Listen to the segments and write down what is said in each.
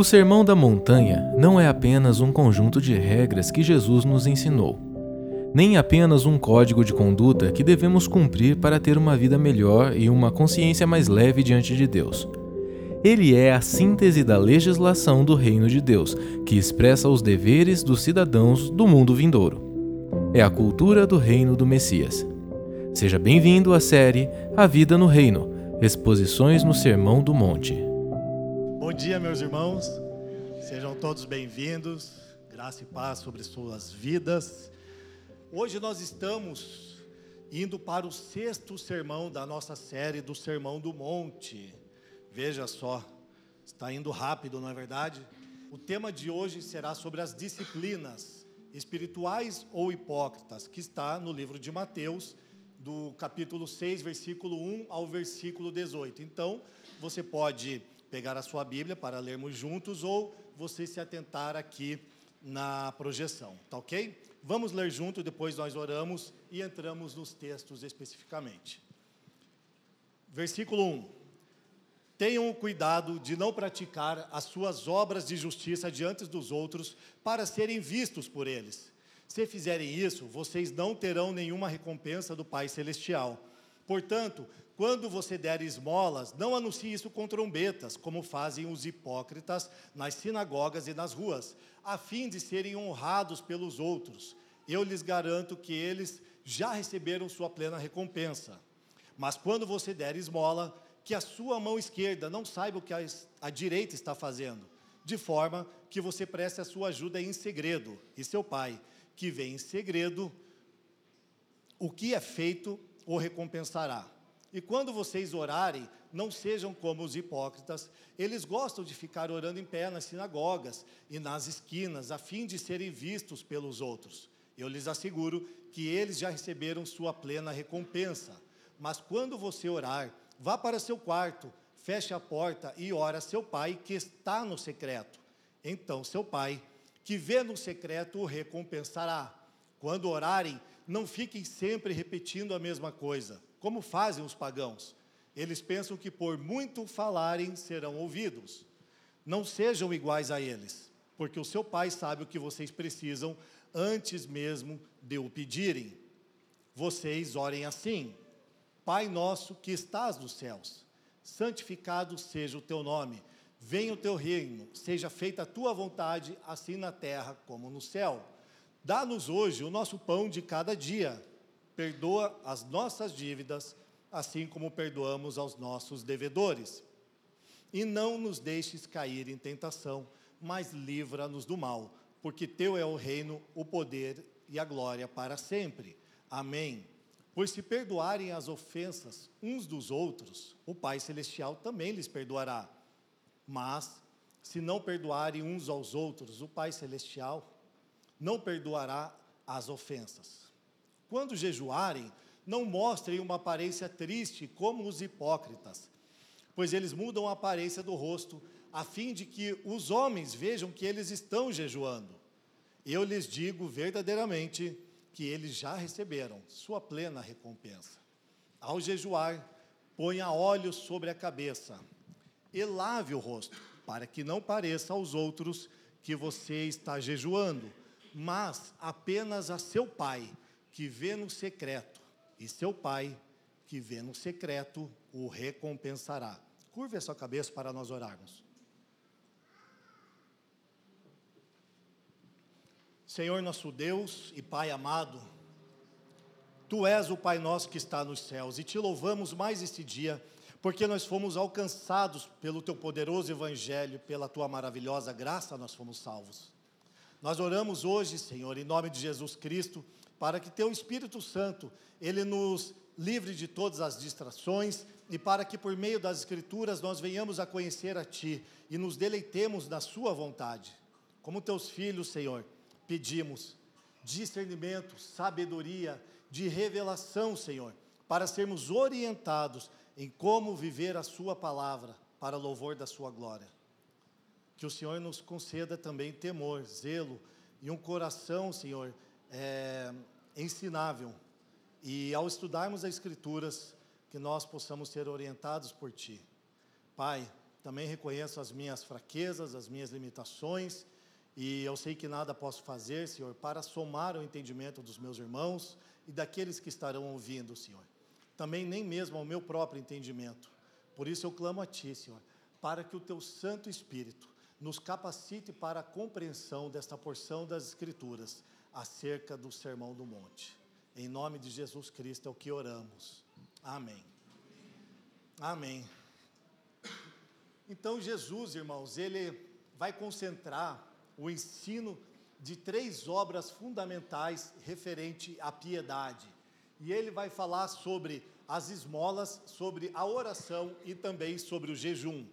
O Sermão da Montanha não é apenas um conjunto de regras que Jesus nos ensinou, nem apenas um código de conduta que devemos cumprir para ter uma vida melhor e uma consciência mais leve diante de Deus. Ele é a síntese da legislação do Reino de Deus, que expressa os deveres dos cidadãos do mundo vindouro. É a cultura do Reino do Messias. Seja bem-vindo à série A Vida no Reino Exposições no Sermão do Monte. Bom dia, meus irmãos. Sejam todos bem-vindos. Graça e paz sobre suas vidas. Hoje nós estamos indo para o sexto sermão da nossa série do Sermão do Monte. Veja só, está indo rápido, não é verdade? O tema de hoje será sobre as disciplinas espirituais ou hipócritas, que está no livro de Mateus, do capítulo 6, versículo 1 ao versículo 18. Então, você pode pegar a sua Bíblia para lermos juntos ou você se atentar aqui na projeção, tá ok? Vamos ler junto, depois nós oramos e entramos nos textos especificamente. Versículo 1. Tenham cuidado de não praticar as suas obras de justiça diante dos outros para serem vistos por eles. Se fizerem isso, vocês não terão nenhuma recompensa do Pai Celestial. Portanto, quando você der esmolas, não anuncie isso com trombetas, como fazem os hipócritas nas sinagogas e nas ruas, a fim de serem honrados pelos outros. Eu lhes garanto que eles já receberam sua plena recompensa. Mas quando você der esmola, que a sua mão esquerda não saiba o que a, a direita está fazendo, de forma que você preste a sua ajuda em segredo, e seu pai, que vem em segredo, o que é feito o recompensará. E quando vocês orarem, não sejam como os hipócritas, eles gostam de ficar orando em pé nas sinagogas e nas esquinas, a fim de serem vistos pelos outros. Eu lhes asseguro que eles já receberam sua plena recompensa. Mas quando você orar, vá para seu quarto, feche a porta e ora a seu pai que está no secreto. Então seu pai, que vê no secreto, o recompensará. Quando orarem, não fiquem sempre repetindo a mesma coisa como fazem os pagãos. Eles pensam que por muito falarem serão ouvidos. Não sejam iguais a eles, porque o seu pai sabe o que vocês precisam antes mesmo de o pedirem. Vocês orem assim: Pai nosso que estás nos céus, santificado seja o teu nome. Venha o teu reino, seja feita a tua vontade, assim na terra como no céu. Dá-nos hoje o nosso pão de cada dia perdoa as nossas dívidas, assim como perdoamos aos nossos devedores. E não nos deixes cair em tentação, mas livra-nos do mal, porque teu é o reino, o poder e a glória para sempre. Amém. Pois se perdoarem as ofensas uns dos outros, o Pai Celestial também lhes perdoará. Mas, se não perdoarem uns aos outros, o Pai Celestial não perdoará as ofensas. Quando jejuarem, não mostrem uma aparência triste como os hipócritas, pois eles mudam a aparência do rosto, a fim de que os homens vejam que eles estão jejuando. Eu lhes digo verdadeiramente que eles já receberam sua plena recompensa. Ao jejuar, ponha óleo sobre a cabeça e lave o rosto, para que não pareça aos outros que você está jejuando, mas apenas a seu pai que vê no secreto, e seu Pai, que vê no secreto, o recompensará. Curve a sua cabeça para nós orarmos. Senhor nosso Deus e Pai amado, Tu és o Pai nosso que está nos céus e te louvamos mais este dia, porque nós fomos alcançados pelo Teu poderoso Evangelho, pela Tua maravilhosa graça, nós fomos salvos. Nós oramos hoje, Senhor, em nome de Jesus Cristo para que teu Espírito Santo, ele nos livre de todas as distrações e para que por meio das escrituras nós venhamos a conhecer a ti e nos deleitemos na sua vontade. Como teus filhos, Senhor, pedimos discernimento, sabedoria, de revelação, Senhor, para sermos orientados em como viver a sua palavra para louvor da sua glória. Que o Senhor nos conceda também temor, zelo e um coração, Senhor, é, ensinável. E ao estudarmos as Escrituras, que nós possamos ser orientados por Ti. Pai, também reconheço as minhas fraquezas, as minhas limitações, e eu sei que nada posso fazer, Senhor, para somar o entendimento dos meus irmãos e daqueles que estarão ouvindo, Senhor. Também nem mesmo ao meu próprio entendimento. Por isso eu clamo a Ti, Senhor, para que o Teu Santo Espírito nos capacite para a compreensão desta porção das Escrituras acerca do Sermão do Monte. Em nome de Jesus Cristo é o que oramos. Amém. Amém. Então, Jesus, irmãos, ele vai concentrar o ensino de três obras fundamentais referente à piedade. E ele vai falar sobre as esmolas, sobre a oração e também sobre o jejum.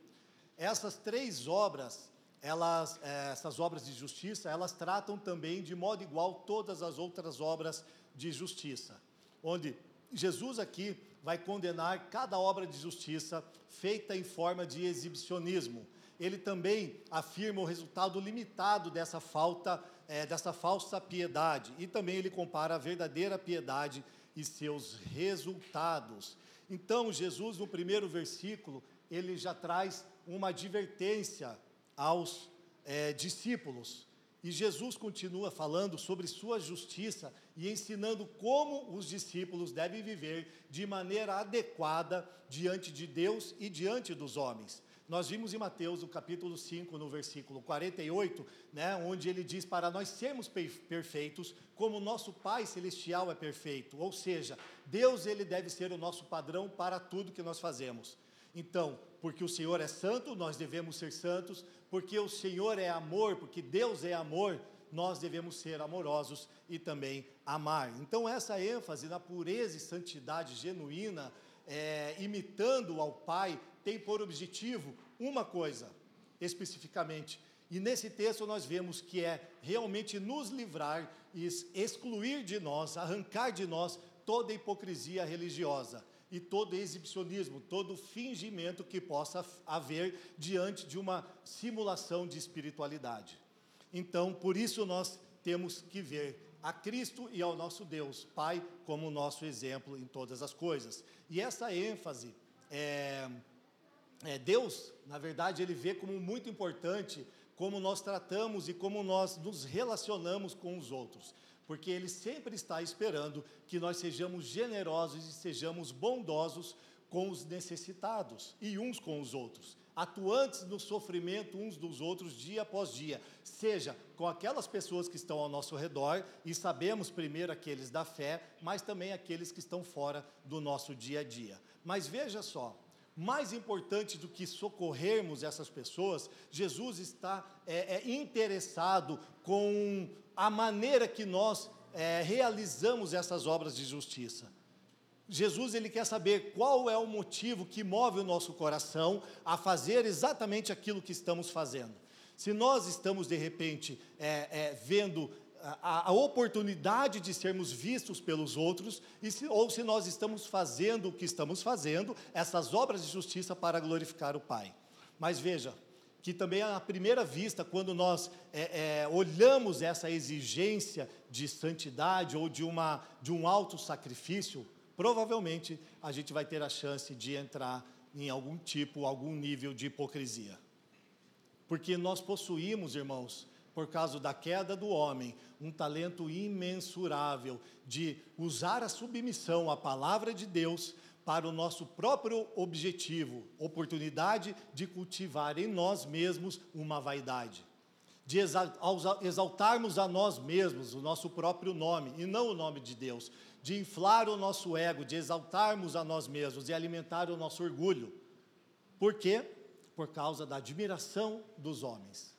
Essas três obras, elas, eh, essas obras de justiça, elas tratam também de modo igual todas as outras obras de justiça, onde Jesus aqui vai condenar cada obra de justiça feita em forma de exibicionismo. Ele também afirma o resultado limitado dessa falta, é, dessa falsa piedade. E também ele compara a verdadeira piedade e seus resultados. Então, Jesus, no primeiro versículo, ele já traz uma advertência aos é, discípulos e Jesus continua falando sobre sua justiça e ensinando como os discípulos devem viver de maneira adequada diante de Deus e diante dos homens. Nós vimos em Mateus, no capítulo 5, no versículo 48, né, onde ele diz para nós sermos perfeitos, como nosso Pai celestial é perfeito. Ou seja, Deus ele deve ser o nosso padrão para tudo que nós fazemos. Então, porque o Senhor é santo, nós devemos ser santos, porque o Senhor é amor, porque Deus é amor, nós devemos ser amorosos e também amar. Então, essa ênfase na pureza e santidade genuína, é, imitando ao Pai, tem por objetivo uma coisa, especificamente. E nesse texto nós vemos que é realmente nos livrar e excluir de nós, arrancar de nós toda hipocrisia religiosa e todo exibicionismo, todo fingimento que possa haver diante de uma simulação de espiritualidade. Então, por isso nós temos que ver a Cristo e ao nosso Deus, Pai, como nosso exemplo em todas as coisas. E essa ênfase, é, é, Deus, na verdade, ele vê como muito importante como nós tratamos e como nós nos relacionamos com os outros porque Ele sempre está esperando que nós sejamos generosos e sejamos bondosos com os necessitados e uns com os outros, atuantes no sofrimento uns dos outros dia após dia, seja com aquelas pessoas que estão ao nosso redor, e sabemos primeiro aqueles da fé, mas também aqueles que estão fora do nosso dia a dia. Mas veja só, mais importante do que socorrermos essas pessoas, Jesus está é, é, interessado com a maneira que nós é, realizamos essas obras de justiça. Jesus ele quer saber qual é o motivo que move o nosso coração a fazer exatamente aquilo que estamos fazendo. Se nós estamos de repente é, é, vendo a, a, oportunidade de sermos vistos pelos outros, se, ou se nós estamos fazendo o que estamos fazendo, essas obras de justiça para glorificar o Pai. Mas veja, que também à primeira vista, quando nós é, é, olhamos essa exigência de santidade ou de, uma, de um alto sacrifício, provavelmente a gente vai ter a chance de entrar em algum tipo, algum nível de hipocrisia. Porque nós possuímos, irmãos, por causa da queda do homem, um talento imensurável de usar a submissão à palavra de Deus para o nosso próprio objetivo, oportunidade de cultivar em nós mesmos uma vaidade, de exaltarmos a nós mesmos o nosso próprio nome e não o nome de Deus, de inflar o nosso ego, de exaltarmos a nós mesmos e alimentar o nosso orgulho. Por quê? Por causa da admiração dos homens.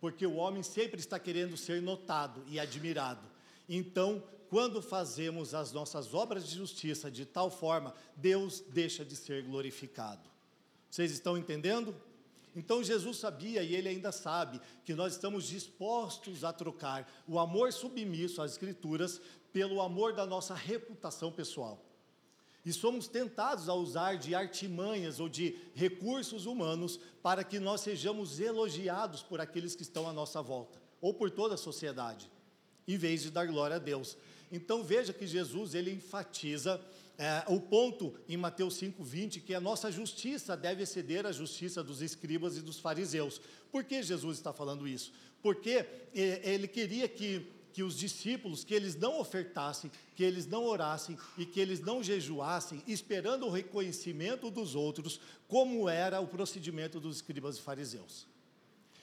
Porque o homem sempre está querendo ser notado e admirado. Então, quando fazemos as nossas obras de justiça de tal forma, Deus deixa de ser glorificado. Vocês estão entendendo? Então Jesus sabia e ele ainda sabe que nós estamos dispostos a trocar o amor submisso às Escrituras pelo amor da nossa reputação pessoal. E somos tentados a usar de artimanhas ou de recursos humanos para que nós sejamos elogiados por aqueles que estão à nossa volta, ou por toda a sociedade, em vez de dar glória a Deus. Então veja que Jesus ele enfatiza é, o ponto em Mateus 5,20 que a nossa justiça deve exceder a justiça dos escribas e dos fariseus. Por que Jesus está falando isso? Porque é, ele queria que, que os discípulos, que eles não ofertassem, que eles não orassem e que eles não jejuassem, esperando o reconhecimento dos outros, como era o procedimento dos escribas e fariseus.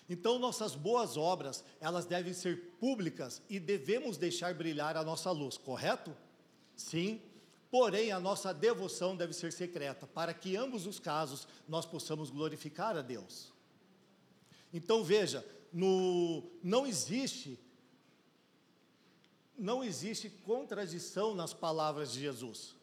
Então, nossas boas obras, elas devem ser públicas e devemos deixar brilhar a nossa luz, correto? Sim. Porém, a nossa devoção deve ser secreta, para que ambos os casos nós possamos glorificar a Deus. Então, veja, no, não existe não existe contradição nas palavras de Jesus.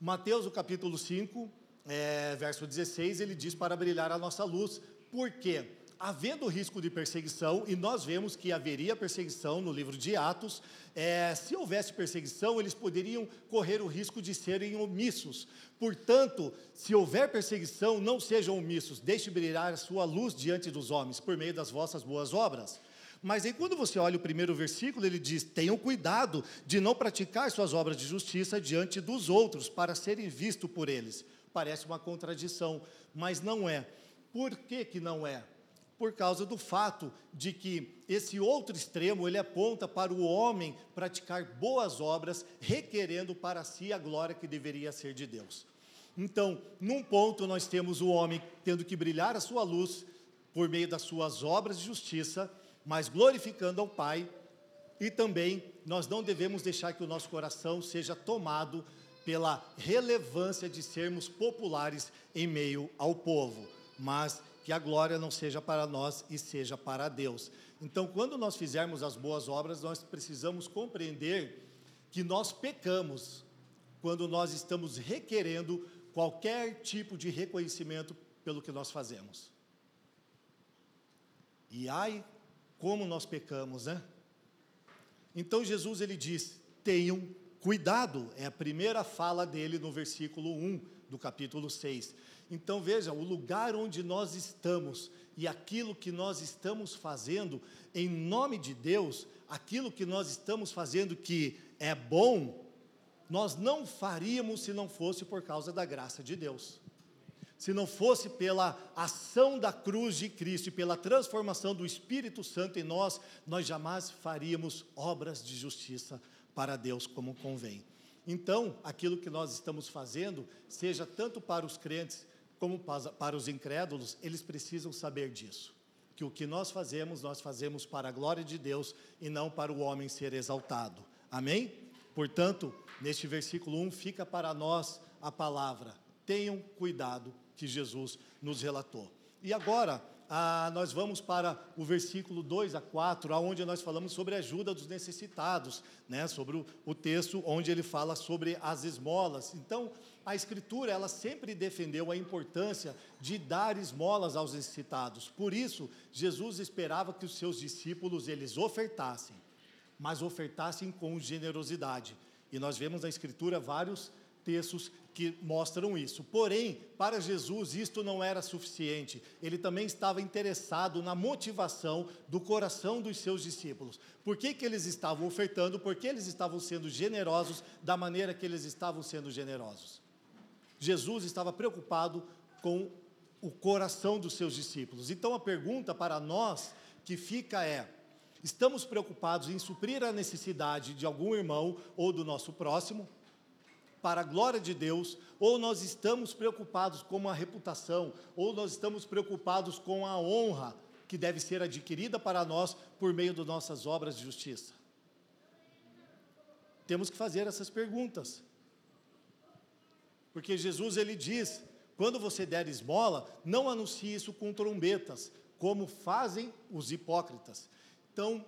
Mateus, o capítulo 5, é, verso 16, ele diz para brilhar a nossa luz. Por quê? Havendo risco de perseguição, e nós vemos que haveria perseguição no livro de Atos, é, se houvesse perseguição, eles poderiam correr o risco de serem omissos. Portanto, se houver perseguição, não sejam omissos, deixe brilhar a sua luz diante dos homens, por meio das vossas boas obras. Mas aí, quando você olha o primeiro versículo, ele diz: tenham cuidado de não praticar suas obras de justiça diante dos outros, para serem vistos por eles. Parece uma contradição, mas não é. Por que, que não é? Por causa do fato de que esse outro extremo ele aponta para o homem praticar boas obras, requerendo para si a glória que deveria ser de Deus. Então, num ponto nós temos o homem tendo que brilhar a sua luz por meio das suas obras de justiça, mas glorificando ao Pai, e também nós não devemos deixar que o nosso coração seja tomado pela relevância de sermos populares em meio ao povo, mas que a glória não seja para nós e seja para Deus. Então, quando nós fizermos as boas obras, nós precisamos compreender que nós pecamos quando nós estamos requerendo qualquer tipo de reconhecimento pelo que nós fazemos. E ai, como nós pecamos, né? Então Jesus ele diz: tenham cuidado, é a primeira fala dele no versículo 1 do capítulo 6. Então veja, o lugar onde nós estamos e aquilo que nós estamos fazendo, em nome de Deus, aquilo que nós estamos fazendo que é bom, nós não faríamos se não fosse por causa da graça de Deus. Se não fosse pela ação da cruz de Cristo e pela transformação do Espírito Santo em nós, nós jamais faríamos obras de justiça para Deus como convém. Então, aquilo que nós estamos fazendo, seja tanto para os crentes como para os incrédulos, eles precisam saber disso. Que o que nós fazemos, nós fazemos para a glória de Deus e não para o homem ser exaltado. Amém? Portanto, neste versículo 1 fica para nós a palavra: tenham cuidado que Jesus nos relatou. E agora, ah, nós vamos para o versículo 2 a 4, onde nós falamos sobre a ajuda dos necessitados, né, sobre o, o texto onde ele fala sobre as esmolas. Então, a Escritura, ela sempre defendeu a importância de dar esmolas aos necessitados. Por isso, Jesus esperava que os seus discípulos, eles ofertassem, mas ofertassem com generosidade. E nós vemos na Escritura vários textos que mostram isso. Porém, para Jesus isto não era suficiente. Ele também estava interessado na motivação do coração dos seus discípulos. Por que, que eles estavam ofertando? Por que eles estavam sendo generosos da maneira que eles estavam sendo generosos? Jesus estava preocupado com o coração dos seus discípulos. Então a pergunta para nós que fica é: estamos preocupados em suprir a necessidade de algum irmão ou do nosso próximo? para a glória de Deus, ou nós estamos preocupados com a reputação, ou nós estamos preocupados com a honra que deve ser adquirida para nós por meio das nossas obras de justiça? Temos que fazer essas perguntas. Porque Jesus ele diz: quando você der esmola, não anuncie isso com trombetas, como fazem os hipócritas. Então,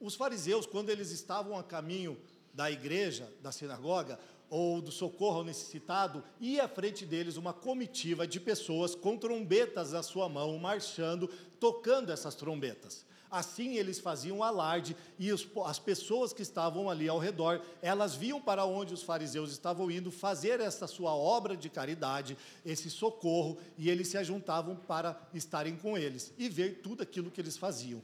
os fariseus, quando eles estavam a caminho da igreja, da sinagoga, ou do socorro ao necessitado, ia à frente deles uma comitiva de pessoas com trombetas na sua mão, marchando, tocando essas trombetas. Assim eles faziam alarde e os, as pessoas que estavam ali ao redor, elas viam para onde os fariseus estavam indo fazer essa sua obra de caridade, esse socorro, e eles se ajuntavam para estarem com eles e ver tudo aquilo que eles faziam.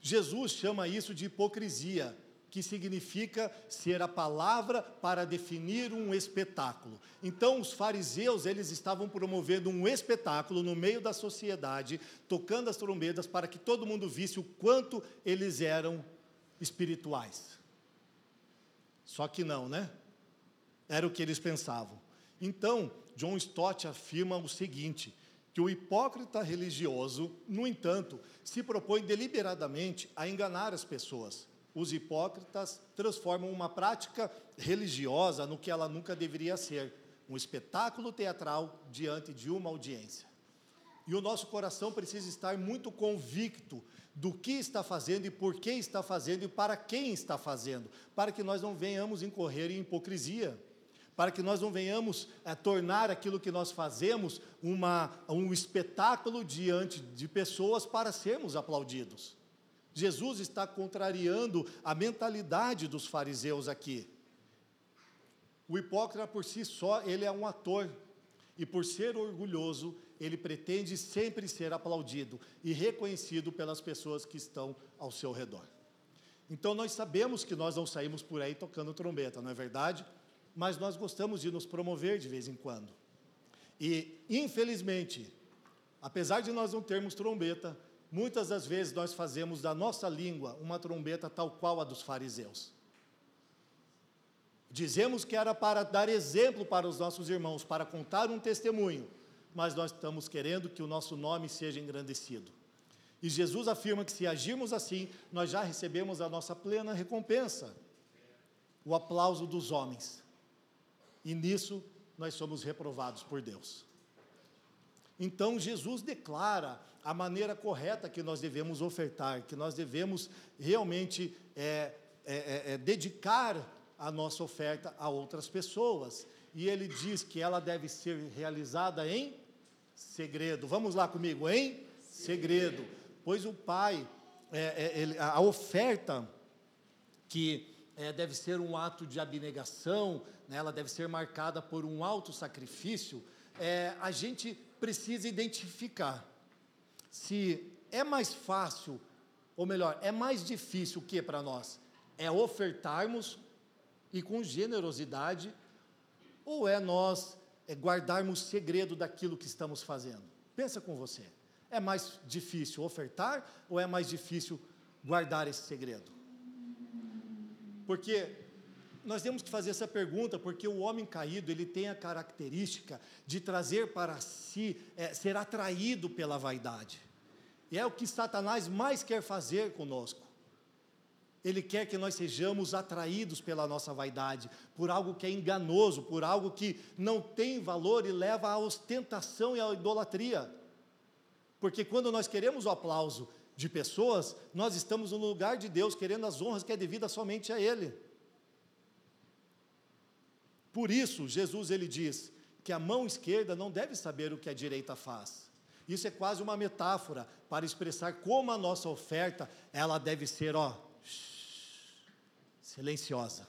Jesus chama isso de hipocrisia, que significa ser a palavra para definir um espetáculo. Então, os fariseus, eles estavam promovendo um espetáculo no meio da sociedade, tocando as trombetas para que todo mundo visse o quanto eles eram espirituais. Só que não, né? Era o que eles pensavam. Então, John Stott afirma o seguinte: que o hipócrita religioso, no entanto, se propõe deliberadamente a enganar as pessoas os hipócritas transformam uma prática religiosa no que ela nunca deveria ser um espetáculo teatral diante de uma audiência. E o nosso coração precisa estar muito convicto do que está fazendo e por que está fazendo e para quem está fazendo, para que nós não venhamos incorrer em hipocrisia, para que nós não venhamos é, tornar aquilo que nós fazemos uma, um espetáculo diante de pessoas para sermos aplaudidos. Jesus está contrariando a mentalidade dos fariseus aqui. O hipócrita por si só, ele é um ator. E por ser orgulhoso, ele pretende sempre ser aplaudido e reconhecido pelas pessoas que estão ao seu redor. Então nós sabemos que nós não saímos por aí tocando trombeta, não é verdade? Mas nós gostamos de nos promover de vez em quando. E, infelizmente, apesar de nós não termos trombeta, Muitas das vezes nós fazemos da nossa língua uma trombeta tal qual a dos fariseus. Dizemos que era para dar exemplo para os nossos irmãos, para contar um testemunho, mas nós estamos querendo que o nosso nome seja engrandecido. E Jesus afirma que se agirmos assim, nós já recebemos a nossa plena recompensa, o aplauso dos homens. E nisso nós somos reprovados por Deus. Então Jesus declara a maneira correta que nós devemos ofertar, que nós devemos realmente é, é, é, é, dedicar a nossa oferta a outras pessoas. E ele diz que ela deve ser realizada em segredo. Vamos lá comigo, em segredo. Pois o Pai, é, é, ele, a oferta que deve ser um ato de abnegação, né, ela deve ser marcada por um alto sacrifício, a gente precisa identificar se é mais fácil, ou melhor, é mais difícil o que para nós? É ofertarmos e com generosidade, ou é nós é guardarmos segredo daquilo que estamos fazendo? Pensa com você. É mais difícil ofertar ou é mais difícil guardar esse segredo? Porque nós temos que fazer essa pergunta porque o homem caído ele tem a característica de trazer para si, é, ser atraído pela vaidade. E é o que Satanás mais quer fazer conosco. Ele quer que nós sejamos atraídos pela nossa vaidade, por algo que é enganoso, por algo que não tem valor e leva à ostentação e à idolatria. Porque quando nós queremos o aplauso de pessoas, nós estamos no lugar de Deus, querendo as honras que é devida somente a Ele. Por isso, Jesus ele diz que a mão esquerda não deve saber o que a direita faz. Isso é quase uma metáfora para expressar como a nossa oferta, ela deve ser, ó, silenciosa.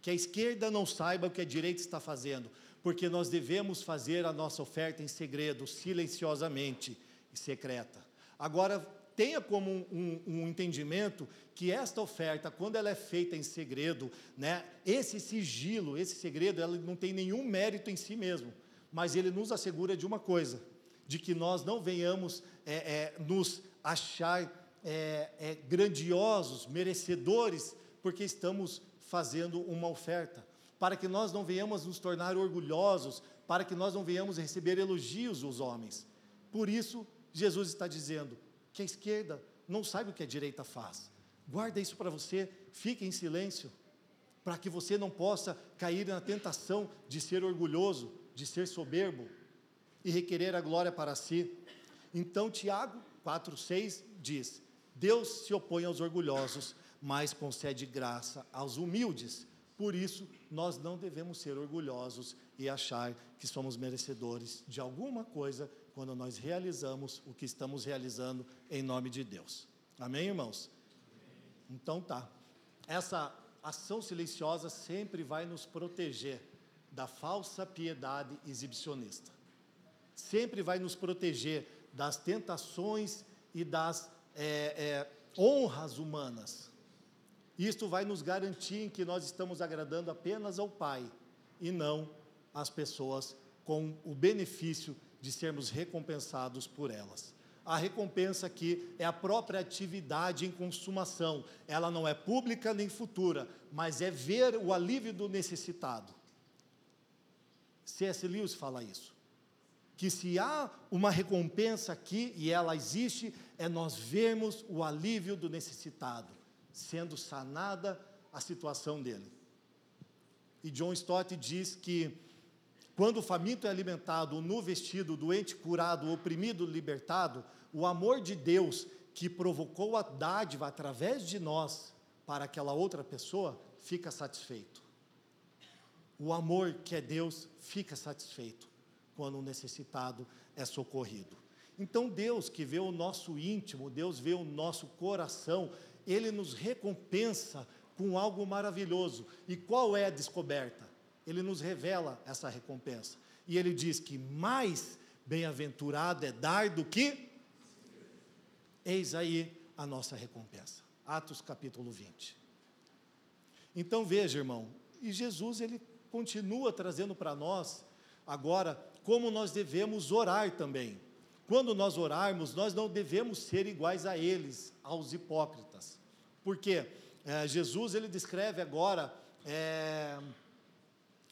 Que a esquerda não saiba o que a direita está fazendo, porque nós devemos fazer a nossa oferta em segredo, silenciosamente e secreta. Agora, tenha como um, um, entendimento que esta oferta, quando ela é feita em segredo, né, esse sigilo, esse segredo, ela não tem nenhum mérito em si mesmo, mas ele nos assegura de uma coisa, de que nós não venhamos é, é, nos achar é, é grandiosos, merecedores, porque estamos fazendo uma oferta, para que nós não venhamos nos tornar orgulhosos, para que nós não venhamos receber elogios dos homens. Por isso, Jesus está dizendo: que a esquerda não sabe o que a direita faz. Guarda isso para você, fique em silêncio, para que você não possa cair na tentação de ser orgulhoso, de ser soberbo e requerer a glória para si. Então, Tiago 4,6 diz: Deus se opõe aos orgulhosos, mas concede graça aos humildes. Por isso, nós não devemos ser orgulhosos e achar que somos merecedores de alguma coisa quando nós realizamos o que estamos realizando em nome de Deus. Amém, irmãos? Então tá. Essa ação silenciosa sempre vai nos proteger da falsa piedade exibicionista. Sempre vai nos proteger das tentações e das é, é, honras humanas. Isto vai nos garantir que nós estamos agradando apenas ao Pai e não às pessoas com o benefício de sermos recompensados por elas. A recompensa aqui é a própria atividade em consumação. Ela não é pública nem futura, mas é ver o alívio do necessitado. C.S. Lewis fala isso. Que se há uma recompensa aqui, e ela existe, é nós vermos o alívio do necessitado, sendo sanada a situação dele. E John Stott diz que quando o faminto é alimentado, o nu vestido, o doente curado, o oprimido libertado, o amor de Deus que provocou a dádiva através de nós para aquela outra pessoa fica satisfeito. O amor que é Deus fica satisfeito quando o necessitado é socorrido. Então, Deus que vê o nosso íntimo, Deus vê o nosso coração, Ele nos recompensa com algo maravilhoso. E qual é a descoberta? Ele nos revela essa recompensa. E Ele diz que mais bem-aventurado é dar do que. Eis aí a nossa recompensa. Atos capítulo 20. Então veja, irmão, e Jesus ele continua trazendo para nós agora como nós devemos orar também. Quando nós orarmos, nós não devemos ser iguais a eles, aos hipócritas. Porque é, Jesus ele descreve agora é,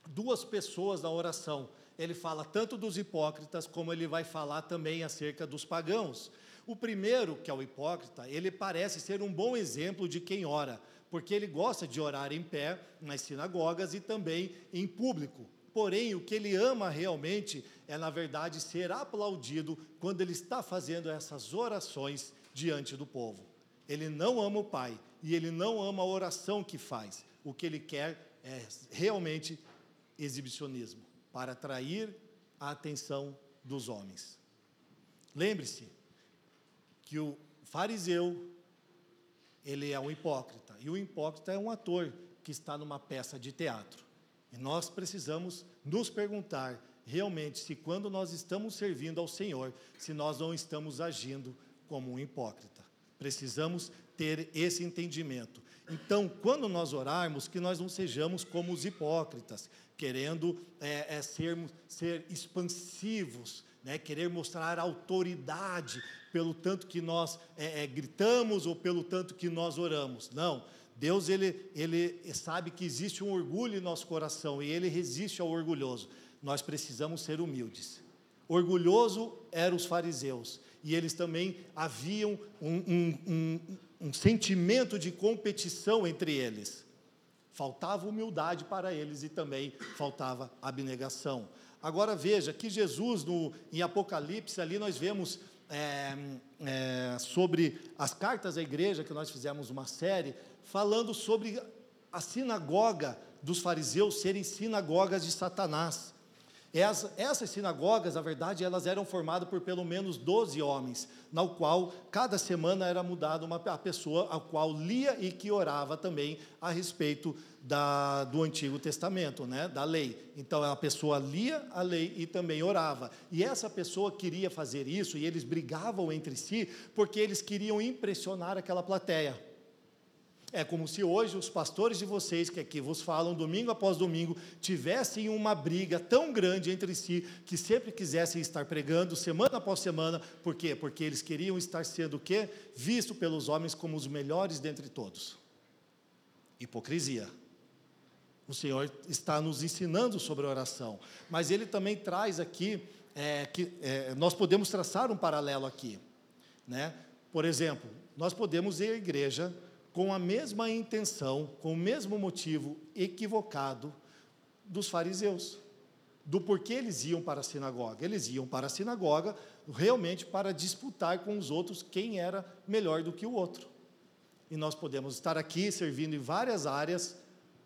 duas pessoas na oração. Ele fala tanto dos hipócritas, como ele vai falar também acerca dos pagãos. O primeiro, que é o hipócrita, ele parece ser um bom exemplo de quem ora, porque ele gosta de orar em pé nas sinagogas e também em público. Porém, o que ele ama realmente é, na verdade, ser aplaudido quando ele está fazendo essas orações diante do povo. Ele não ama o Pai e ele não ama a oração que faz. O que ele quer é realmente exibicionismo para atrair a atenção dos homens. Lembre-se que o fariseu ele é um hipócrita e o hipócrita é um ator que está numa peça de teatro. E nós precisamos nos perguntar realmente se quando nós estamos servindo ao Senhor, se nós não estamos agindo como um hipócrita. Precisamos ter esse entendimento. Então, quando nós orarmos, que nós não sejamos como os hipócritas, querendo é, é, sermos, ser expansivos, né, querer mostrar autoridade pelo tanto que nós é, é, gritamos ou pelo tanto que nós oramos. Não, Deus ele, ele sabe que existe um orgulho em nosso coração e ele resiste ao orgulhoso. Nós precisamos ser humildes. Orgulhoso eram os fariseus e eles também haviam um, um, um, um sentimento de competição entre eles. Faltava humildade para eles e também faltava abnegação. Agora veja que Jesus, no, em Apocalipse, ali nós vemos é, é, sobre as cartas à igreja, que nós fizemos uma série, falando sobre a sinagoga dos fariseus serem sinagogas de Satanás. Essas, essas sinagogas, na verdade, elas eram formadas por pelo menos 12 homens, na qual cada semana era mudada uma a pessoa a qual lia e que orava também a respeito da, do Antigo Testamento, né, da lei. Então a pessoa lia a lei e também orava. E essa pessoa queria fazer isso e eles brigavam entre si porque eles queriam impressionar aquela plateia. É como se hoje os pastores de vocês, que aqui vos falam domingo após domingo, tivessem uma briga tão grande entre si, que sempre quisessem estar pregando semana após semana. Por quê? Porque eles queriam estar sendo o quê? Visto pelos homens como os melhores dentre todos. Hipocrisia. O Senhor está nos ensinando sobre oração, mas Ele também traz aqui é, que é, nós podemos traçar um paralelo aqui, né? Por exemplo, nós podemos ir à igreja com a mesma intenção, com o mesmo motivo equivocado dos fariseus. Do porquê eles iam para a sinagoga. Eles iam para a sinagoga realmente para disputar com os outros quem era melhor do que o outro. E nós podemos estar aqui servindo em várias áreas,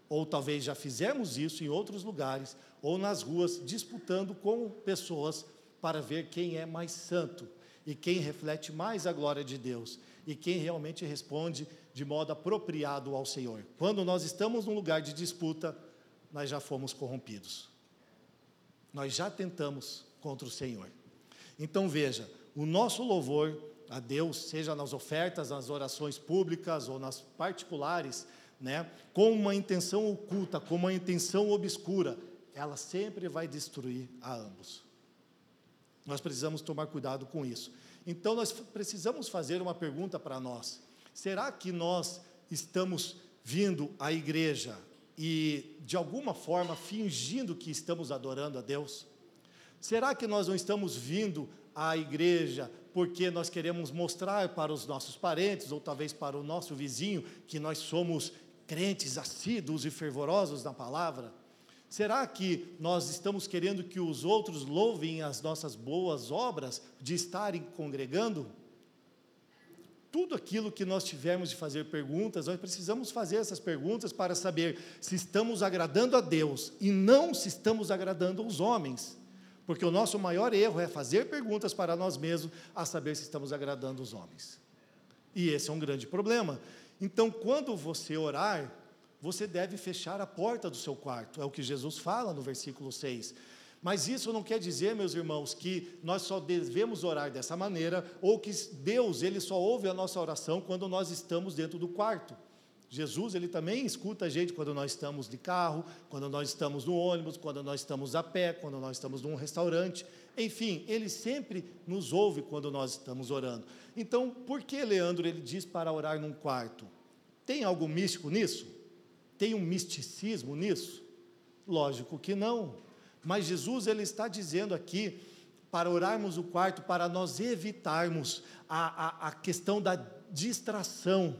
ou talvez já fizemos isso em outros lugares, ou nas ruas, disputando com pessoas para ver quem é mais santo e quem reflete mais a glória de Deus e quem realmente responde de modo apropriado ao Senhor. Quando nós estamos num lugar de disputa, nós já fomos corrompidos. Nós já tentamos contra o Senhor. Então veja, o nosso louvor a Deus, seja nas ofertas, nas orações públicas ou nas particulares, né, com uma intenção oculta, com uma intenção obscura, ela sempre vai destruir a ambos. Nós precisamos tomar cuidado com isso. Então, nós precisamos fazer uma pergunta para nós: será que nós estamos vindo à igreja e, de alguma forma, fingindo que estamos adorando a Deus? Será que nós não estamos vindo à igreja porque nós queremos mostrar para os nossos parentes ou talvez para o nosso vizinho que nós somos crentes assíduos e fervorosos na palavra? Será que nós estamos querendo que os outros louvem as nossas boas obras de estarem congregando? Tudo aquilo que nós tivermos de fazer perguntas, nós precisamos fazer essas perguntas para saber se estamos agradando a Deus e não se estamos agradando aos homens. Porque o nosso maior erro é fazer perguntas para nós mesmos a saber se estamos agradando os homens. E esse é um grande problema. Então, quando você orar, você deve fechar a porta do seu quarto, é o que Jesus fala no versículo 6. Mas isso não quer dizer, meus irmãos, que nós só devemos orar dessa maneira, ou que Deus ele só ouve a nossa oração quando nós estamos dentro do quarto. Jesus, ele também escuta a gente quando nós estamos de carro, quando nós estamos no ônibus, quando nós estamos a pé, quando nós estamos num restaurante. Enfim, ele sempre nos ouve quando nós estamos orando. Então, por que Leandro ele diz para orar num quarto? Tem algo místico nisso? Tem um misticismo nisso? Lógico que não. Mas Jesus ele está dizendo aqui para orarmos o quarto, para nós evitarmos a, a, a questão da distração,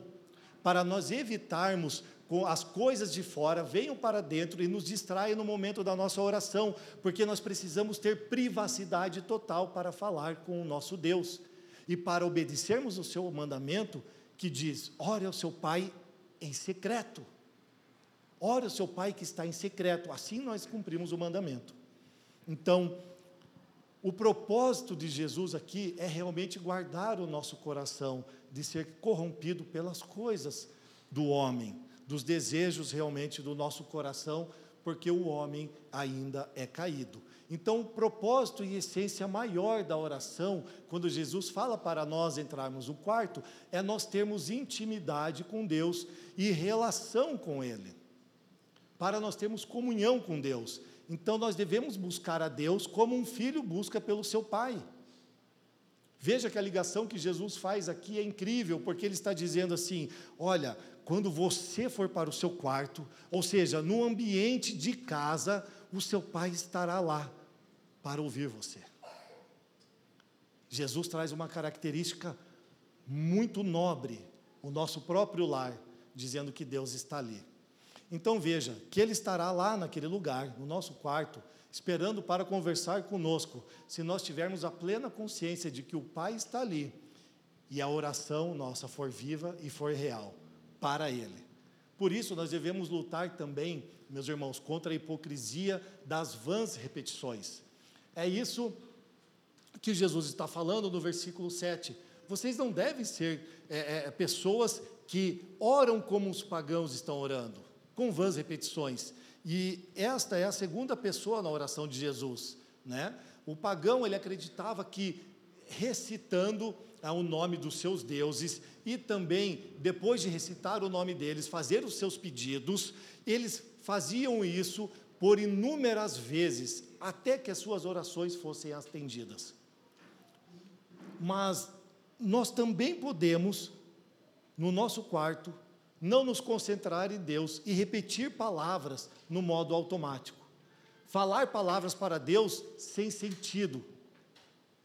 para nós evitarmos as coisas de fora venham para dentro e nos distraem no momento da nossa oração, porque nós precisamos ter privacidade total para falar com o nosso Deus e para obedecermos o seu mandamento que diz: ore ao seu Pai em secreto. Ore ao seu pai que está em secreto, assim nós cumprimos o mandamento. Então, o propósito de Jesus aqui é realmente guardar o nosso coração de ser corrompido pelas coisas do homem, dos desejos realmente do nosso coração, porque o homem ainda é caído. Então, o propósito e essência maior da oração, quando Jesus fala para nós entrarmos no quarto, é nós termos intimidade com Deus e relação com Ele para nós termos comunhão com Deus. Então nós devemos buscar a Deus como um filho busca pelo seu pai. Veja que a ligação que Jesus faz aqui é incrível, porque ele está dizendo assim: olha, quando você for para o seu quarto, ou seja, no ambiente de casa, o seu pai estará lá para ouvir você. Jesus traz uma característica muito nobre, o nosso próprio lar, dizendo que Deus está ali. Então veja que Ele estará lá naquele lugar, no nosso quarto, esperando para conversar conosco, se nós tivermos a plena consciência de que o Pai está ali e a oração nossa for viva e for real para Ele. Por isso, nós devemos lutar também, meus irmãos, contra a hipocrisia das vãs repetições. É isso que Jesus está falando no versículo 7. Vocês não devem ser é, é, pessoas que oram como os pagãos estão orando com vãs repetições. E esta é a segunda pessoa na oração de Jesus, né? O pagão ele acreditava que recitando o nome dos seus deuses e também depois de recitar o nome deles, fazer os seus pedidos, eles faziam isso por inúmeras vezes até que as suas orações fossem atendidas. Mas nós também podemos no nosso quarto não nos concentrar em Deus e repetir palavras no modo automático. Falar palavras para Deus sem sentido.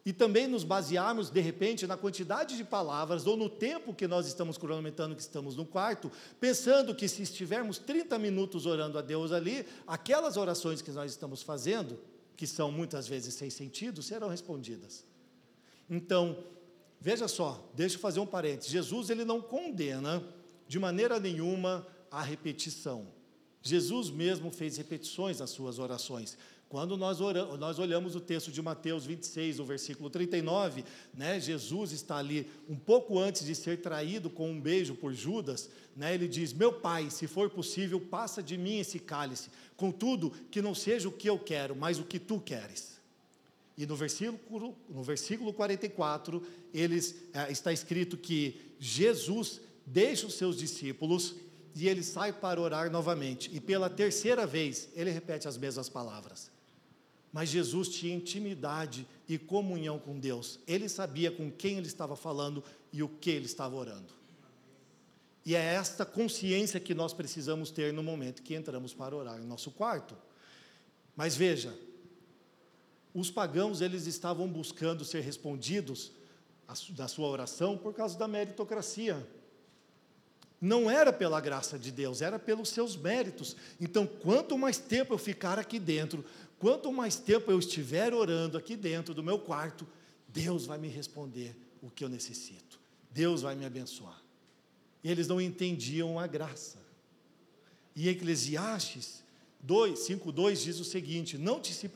E também nos basearmos, de repente, na quantidade de palavras ou no tempo que nós estamos cronometrando que estamos no quarto, pensando que se estivermos 30 minutos orando a Deus ali, aquelas orações que nós estamos fazendo, que são muitas vezes sem sentido, serão respondidas. Então, veja só, deixa eu fazer um parênteses. Jesus ele não condena de maneira nenhuma a repetição. Jesus mesmo fez repetições nas suas orações. Quando nós, oramos, nós olhamos o texto de Mateus 26, o versículo 39, né, Jesus está ali um pouco antes de ser traído com um beijo por Judas, né, ele diz: Meu pai, se for possível, passa de mim esse cálice, contudo, que não seja o que eu quero, mas o que tu queres. E no versículo, no versículo 44, eles, é, está escrito que Jesus deixa os seus discípulos e ele sai para orar novamente. E pela terceira vez, ele repete as mesmas palavras. Mas Jesus tinha intimidade e comunhão com Deus. Ele sabia com quem ele estava falando e o que ele estava orando. E é esta consciência que nós precisamos ter no momento que entramos para orar em nosso quarto. Mas veja, os pagãos eles estavam buscando ser respondidos da sua oração por causa da meritocracia. Não era pela graça de Deus, era pelos seus méritos. Então, quanto mais tempo eu ficar aqui dentro, quanto mais tempo eu estiver orando aqui dentro do meu quarto, Deus vai me responder o que eu necessito. Deus vai me abençoar. E eles não entendiam a graça. E Eclesiastes 2, 5, 2 diz o seguinte: não, te se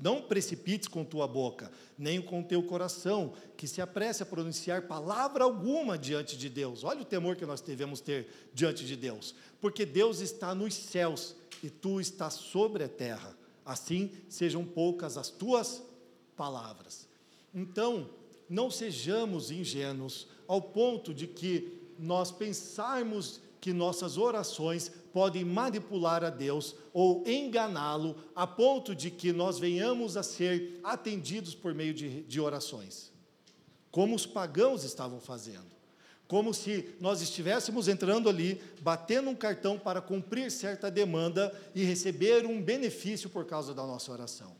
não precipites com tua boca, nem com teu coração, que se apresse a pronunciar palavra alguma diante de Deus. Olha o temor que nós devemos ter diante de Deus, porque Deus está nos céus e tu estás sobre a terra. Assim sejam poucas as tuas palavras. Então, não sejamos ingênuos ao ponto de que nós pensarmos que nossas orações podem manipular a Deus ou enganá-lo a ponto de que nós venhamos a ser atendidos por meio de, de orações, como os pagãos estavam fazendo. Como se nós estivéssemos entrando ali, batendo um cartão para cumprir certa demanda e receber um benefício por causa da nossa oração.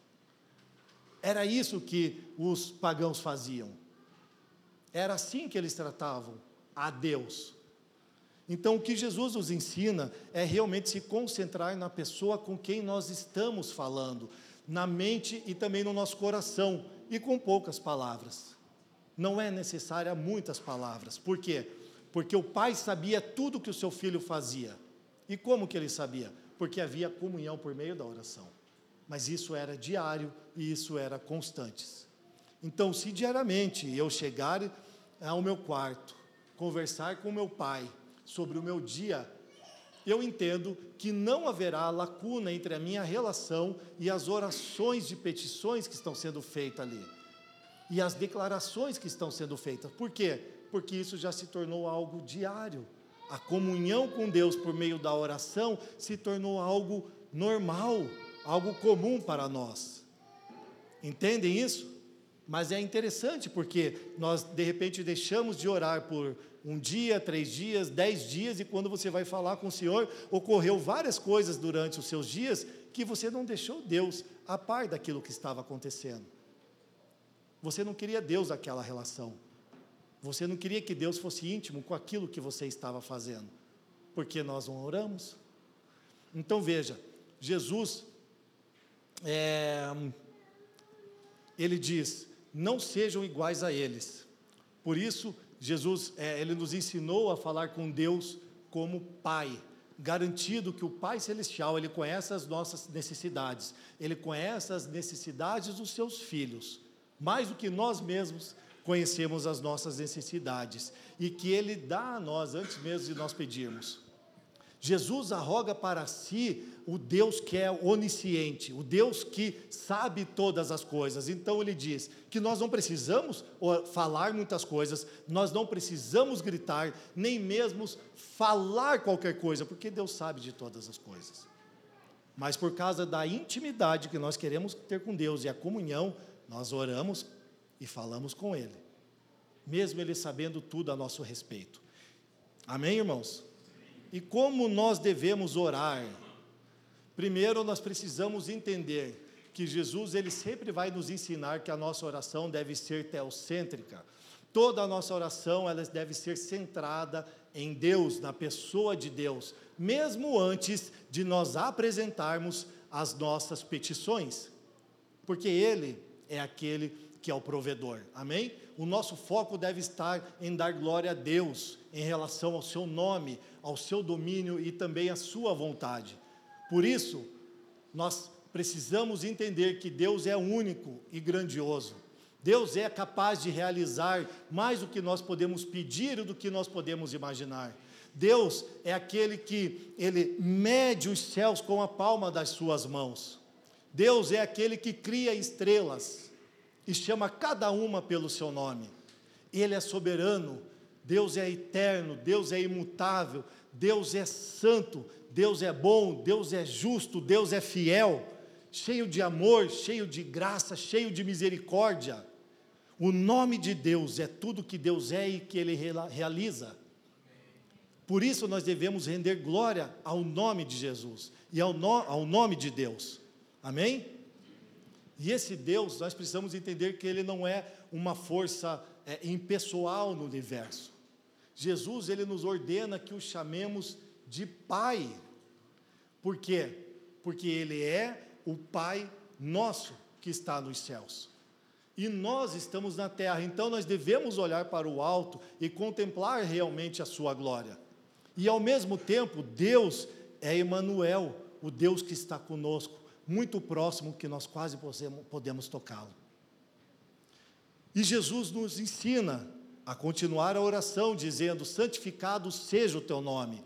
Era isso que os pagãos faziam. Era assim que eles tratavam a Deus. Então, o que Jesus nos ensina é realmente se concentrar na pessoa com quem nós estamos falando, na mente e também no nosso coração, e com poucas palavras. Não é necessária muitas palavras. Por quê? Porque o pai sabia tudo que o seu filho fazia. E como que ele sabia? Porque havia comunhão por meio da oração. Mas isso era diário e isso era constantes. Então, se diariamente eu chegar ao meu quarto, conversar com meu pai, sobre o meu dia, eu entendo que não haverá lacuna entre a minha relação e as orações de petições que estão sendo feitas ali. E as declarações que estão sendo feitas. Por quê? Porque isso já se tornou algo diário. A comunhão com Deus por meio da oração se tornou algo normal, algo comum para nós. Entendem isso? Mas é interessante porque nós de repente deixamos de orar por um dia, três dias, dez dias, e quando você vai falar com o Senhor, ocorreu várias coisas durante os seus dias que você não deixou Deus a par daquilo que estava acontecendo. Você não queria Deus naquela relação. Você não queria que Deus fosse íntimo com aquilo que você estava fazendo. Porque nós não oramos. Então veja, Jesus, é, ele diz: não sejam iguais a eles. Por isso, Jesus, é, ele nos ensinou a falar com Deus como Pai, garantido que o Pai Celestial, ele conhece as nossas necessidades, ele conhece as necessidades dos seus filhos, mais do que nós mesmos conhecemos as nossas necessidades, e que ele dá a nós antes mesmo de nós pedirmos. Jesus arroga para si o Deus que é onisciente, o Deus que sabe todas as coisas. Então ele diz que nós não precisamos falar muitas coisas, nós não precisamos gritar, nem mesmo falar qualquer coisa, porque Deus sabe de todas as coisas. Mas por causa da intimidade que nós queremos ter com Deus e a comunhão, nós oramos e falamos com Ele, mesmo Ele sabendo tudo a nosso respeito. Amém, irmãos? E como nós devemos orar? Primeiro, nós precisamos entender que Jesus ele sempre vai nos ensinar que a nossa oração deve ser teocêntrica. Toda a nossa oração ela deve ser centrada em Deus, na pessoa de Deus, mesmo antes de nós apresentarmos as nossas petições, porque Ele é aquele que é o provedor. Amém? O nosso foco deve estar em dar glória a Deus em relação ao seu nome, ao seu domínio e também à sua vontade. Por isso, nós precisamos entender que Deus é único e grandioso. Deus é capaz de realizar mais do que nós podemos pedir e do que nós podemos imaginar. Deus é aquele que ele mede os céus com a palma das suas mãos. Deus é aquele que cria estrelas e chama cada uma pelo seu nome. Ele é soberano, Deus é eterno, Deus é imutável, Deus é santo, Deus é bom, Deus é justo, Deus é fiel, cheio de amor, cheio de graça, cheio de misericórdia. O nome de Deus é tudo que Deus é e que Ele realiza. Por isso nós devemos render glória ao nome de Jesus e ao, no, ao nome de Deus. Amém? E esse Deus, nós precisamos entender que Ele não é uma força é, impessoal no universo. Jesus, Ele nos ordena que o chamemos de Pai. Por quê? Porque Ele é o Pai nosso que está nos céus. E nós estamos na terra, então nós devemos olhar para o alto e contemplar realmente a Sua glória. E ao mesmo tempo, Deus é Emmanuel, o Deus que está conosco, muito próximo que nós quase podemos tocá-lo. E Jesus nos ensina a continuar a oração dizendo: santificado seja o teu nome.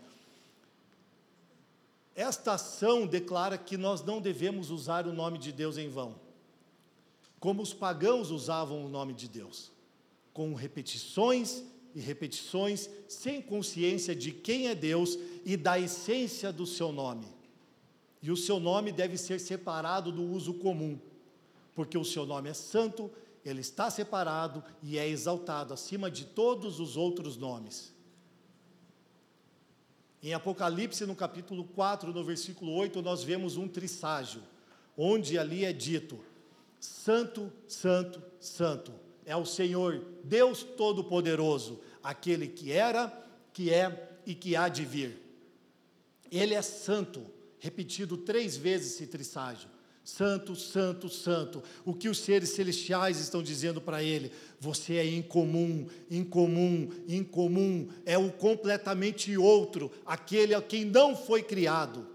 Esta ação declara que nós não devemos usar o nome de Deus em vão, como os pagãos usavam o nome de Deus, com repetições e repetições, sem consciência de quem é Deus e da essência do seu nome. E o seu nome deve ser separado do uso comum, porque o seu nome é santo, ele está separado e é exaltado acima de todos os outros nomes. Em Apocalipse, no capítulo 4, no versículo 8, nós vemos um trisságio, onde ali é dito: Santo, Santo, Santo é o Senhor, Deus Todo-Poderoso, aquele que era, que é e que há de vir. Ele é santo, repetido três vezes esse trisságio. Santo, santo, santo. O que os seres celestiais estão dizendo para ele? Você é incomum, incomum, incomum. É o completamente outro, aquele a quem não foi criado,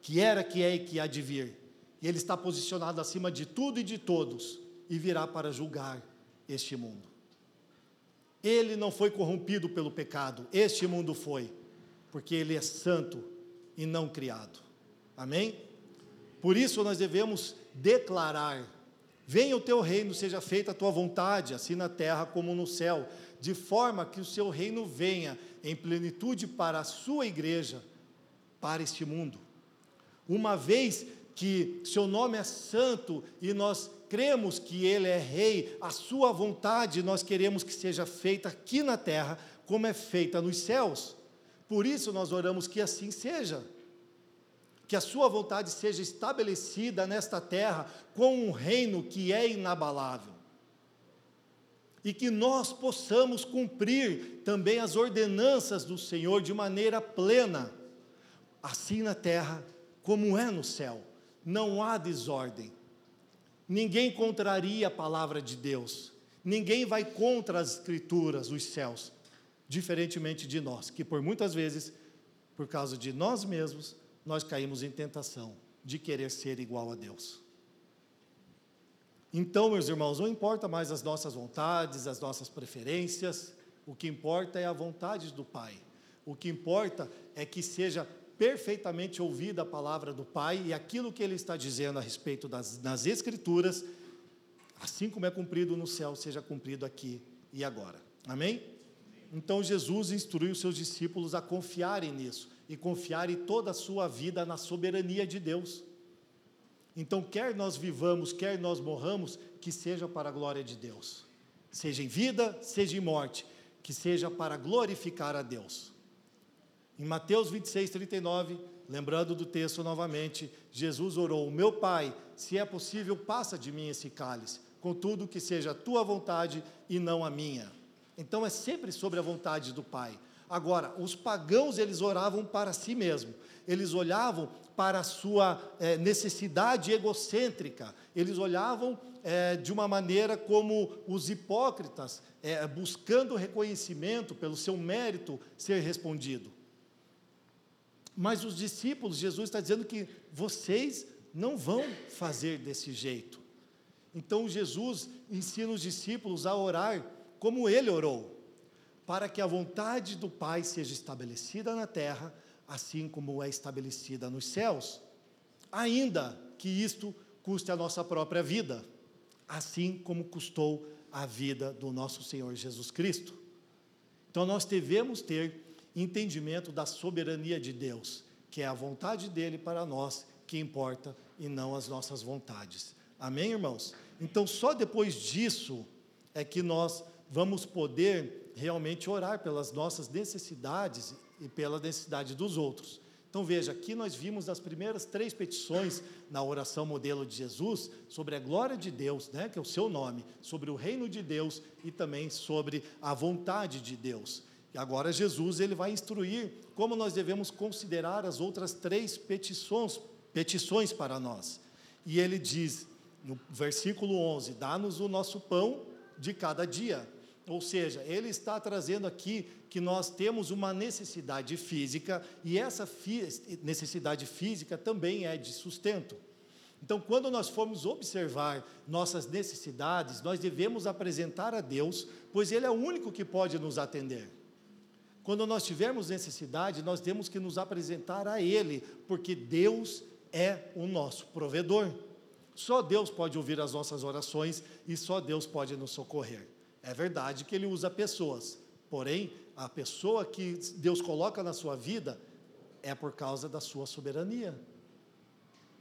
que era, que é e que há de vir. E ele está posicionado acima de tudo e de todos e virá para julgar este mundo. Ele não foi corrompido pelo pecado, este mundo foi, porque ele é santo e não criado. Amém? Por isso nós devemos declarar: venha o teu reino, seja feita a tua vontade, assim na terra como no céu, de forma que o seu reino venha em plenitude para a sua igreja, para este mundo. Uma vez que seu nome é santo e nós cremos que Ele é Rei, a Sua vontade nós queremos que seja feita aqui na terra, como é feita nos céus. Por isso nós oramos que assim seja. Que a Sua vontade seja estabelecida nesta terra com um reino que é inabalável. E que nós possamos cumprir também as ordenanças do Senhor de maneira plena, assim na terra como é no céu. Não há desordem Ninguém contraria a palavra de Deus. Ninguém vai contra as escrituras, os céus, diferentemente de nós, que por muitas vezes, por causa de nós mesmos, nós caímos em tentação de querer ser igual a Deus. Então, meus irmãos, não importa mais as nossas vontades, as nossas preferências, o que importa é a vontade do Pai. O que importa é que seja perfeitamente ouvida a palavra do Pai e aquilo que ele está dizendo a respeito das, das Escrituras, assim como é cumprido no céu, seja cumprido aqui e agora. Amém? Então Jesus instruiu seus discípulos a confiarem nisso e confiarem toda a sua vida na soberania de Deus. Então, quer nós vivamos, quer nós morramos, que seja para a glória de Deus. Seja em vida, seja em morte, que seja para glorificar a Deus. Em Mateus 26, 39, lembrando do texto novamente, Jesus orou: Meu Pai, se é possível, passa de mim esse cálice, contudo que seja a tua vontade e não a minha. Então é sempre sobre a vontade do Pai. Agora, os pagãos eles oravam para si mesmo, eles olhavam para a sua é, necessidade egocêntrica, eles olhavam é, de uma maneira como os hipócritas, é, buscando reconhecimento pelo seu mérito ser respondido. Mas os discípulos, Jesus está dizendo que vocês não vão fazer desse jeito. Então Jesus ensina os discípulos a orar como ele orou, para que a vontade do Pai seja estabelecida na terra, assim como é estabelecida nos céus, ainda que isto custe a nossa própria vida, assim como custou a vida do nosso Senhor Jesus Cristo. Então nós devemos ter entendimento da soberania de Deus, que é a vontade dele para nós que importa e não as nossas vontades. Amém, irmãos? Então só depois disso é que nós vamos poder realmente orar pelas nossas necessidades e pela necessidade dos outros. Então veja, aqui nós vimos as primeiras três petições na oração modelo de Jesus sobre a glória de Deus, né, que é o seu nome, sobre o reino de Deus e também sobre a vontade de Deus. E agora Jesus ele vai instruir como nós devemos considerar as outras três petições, petições para nós. E ele diz no versículo 11: "Dá-nos o nosso pão de cada dia". Ou seja, ele está trazendo aqui que nós temos uma necessidade física e essa necessidade física também é de sustento. Então, quando nós formos observar nossas necessidades, nós devemos apresentar a Deus, pois Ele é o único que pode nos atender. Quando nós tivermos necessidade, nós temos que nos apresentar a Ele, porque Deus é o nosso provedor. Só Deus pode ouvir as nossas orações e só Deus pode nos socorrer. É verdade que ele usa pessoas, porém, a pessoa que Deus coloca na sua vida é por causa da sua soberania.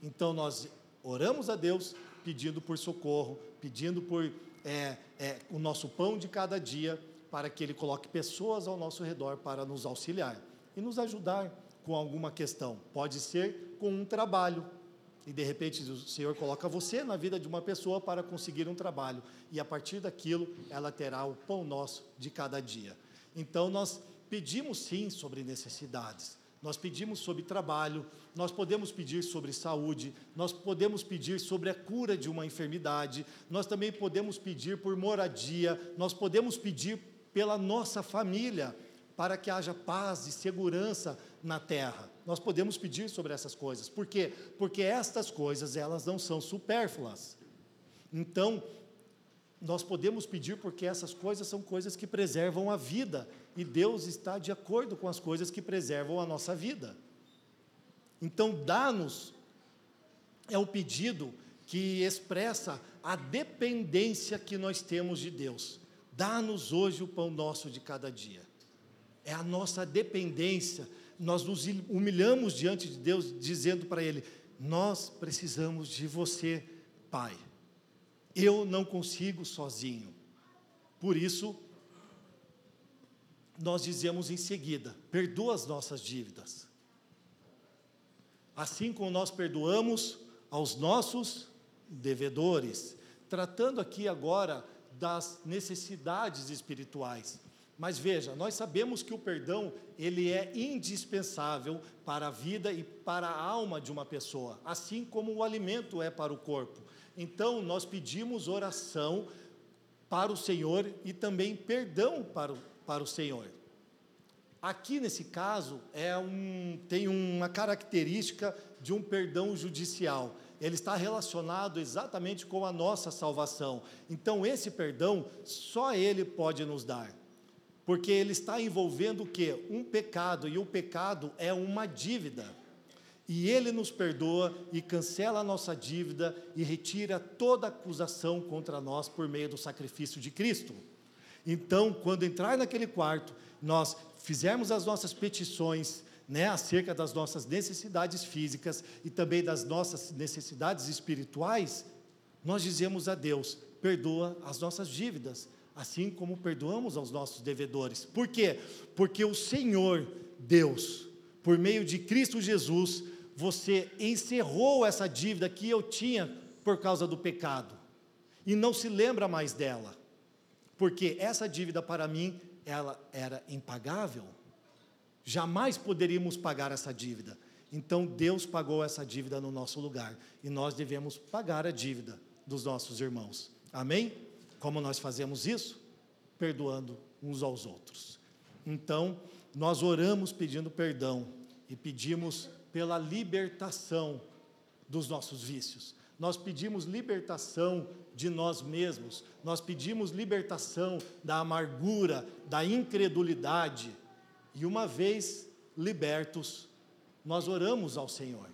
Então nós oramos a Deus pedindo por socorro, pedindo por é, é, o nosso pão de cada dia, para que Ele coloque pessoas ao nosso redor para nos auxiliar e nos ajudar com alguma questão. Pode ser com um trabalho, e de repente o Senhor coloca você na vida de uma pessoa para conseguir um trabalho, e a partir daquilo ela terá o pão nosso de cada dia. Então nós pedimos sim sobre necessidades, nós pedimos sobre trabalho, nós podemos pedir sobre saúde, nós podemos pedir sobre a cura de uma enfermidade, nós também podemos pedir por moradia, nós podemos pedir pela nossa família, para que haja paz e segurança na terra. Nós podemos pedir sobre essas coisas. Por quê? Porque estas coisas, elas não são supérfluas. Então, nós podemos pedir porque essas coisas são coisas que preservam a vida, e Deus está de acordo com as coisas que preservam a nossa vida. Então, dá-nos é o pedido que expressa a dependência que nós temos de Deus. Dá-nos hoje o pão nosso de cada dia. É a nossa dependência nós nos humilhamos diante de Deus, dizendo para Ele: Nós precisamos de você, Pai. Eu não consigo sozinho. Por isso, nós dizemos em seguida: perdoa as nossas dívidas. Assim como nós perdoamos aos nossos devedores. Tratando aqui agora das necessidades espirituais. Mas veja, nós sabemos que o perdão, ele é indispensável para a vida e para a alma de uma pessoa, assim como o alimento é para o corpo. Então, nós pedimos oração para o Senhor e também perdão para o, para o Senhor. Aqui nesse caso é um, tem uma característica de um perdão judicial. Ele está relacionado exatamente com a nossa salvação. Então esse perdão só ele pode nos dar porque ele está envolvendo o quê? Um pecado, e o pecado é uma dívida. E ele nos perdoa e cancela a nossa dívida e retira toda acusação contra nós por meio do sacrifício de Cristo. Então, quando entrar naquele quarto, nós fizermos as nossas petições, né, acerca das nossas necessidades físicas e também das nossas necessidades espirituais, nós dizemos a Deus: perdoa as nossas dívidas, assim como perdoamos aos nossos devedores. Por quê? Porque o Senhor Deus, por meio de Cristo Jesus, você encerrou essa dívida que eu tinha por causa do pecado e não se lembra mais dela. Porque essa dívida para mim, ela era impagável. Jamais poderíamos pagar essa dívida. Então Deus pagou essa dívida no nosso lugar e nós devemos pagar a dívida dos nossos irmãos. Amém? Como nós fazemos isso? Perdoando uns aos outros. Então, nós oramos pedindo perdão e pedimos pela libertação dos nossos vícios. Nós pedimos libertação de nós mesmos, nós pedimos libertação da amargura, da incredulidade. E uma vez libertos, nós oramos ao Senhor.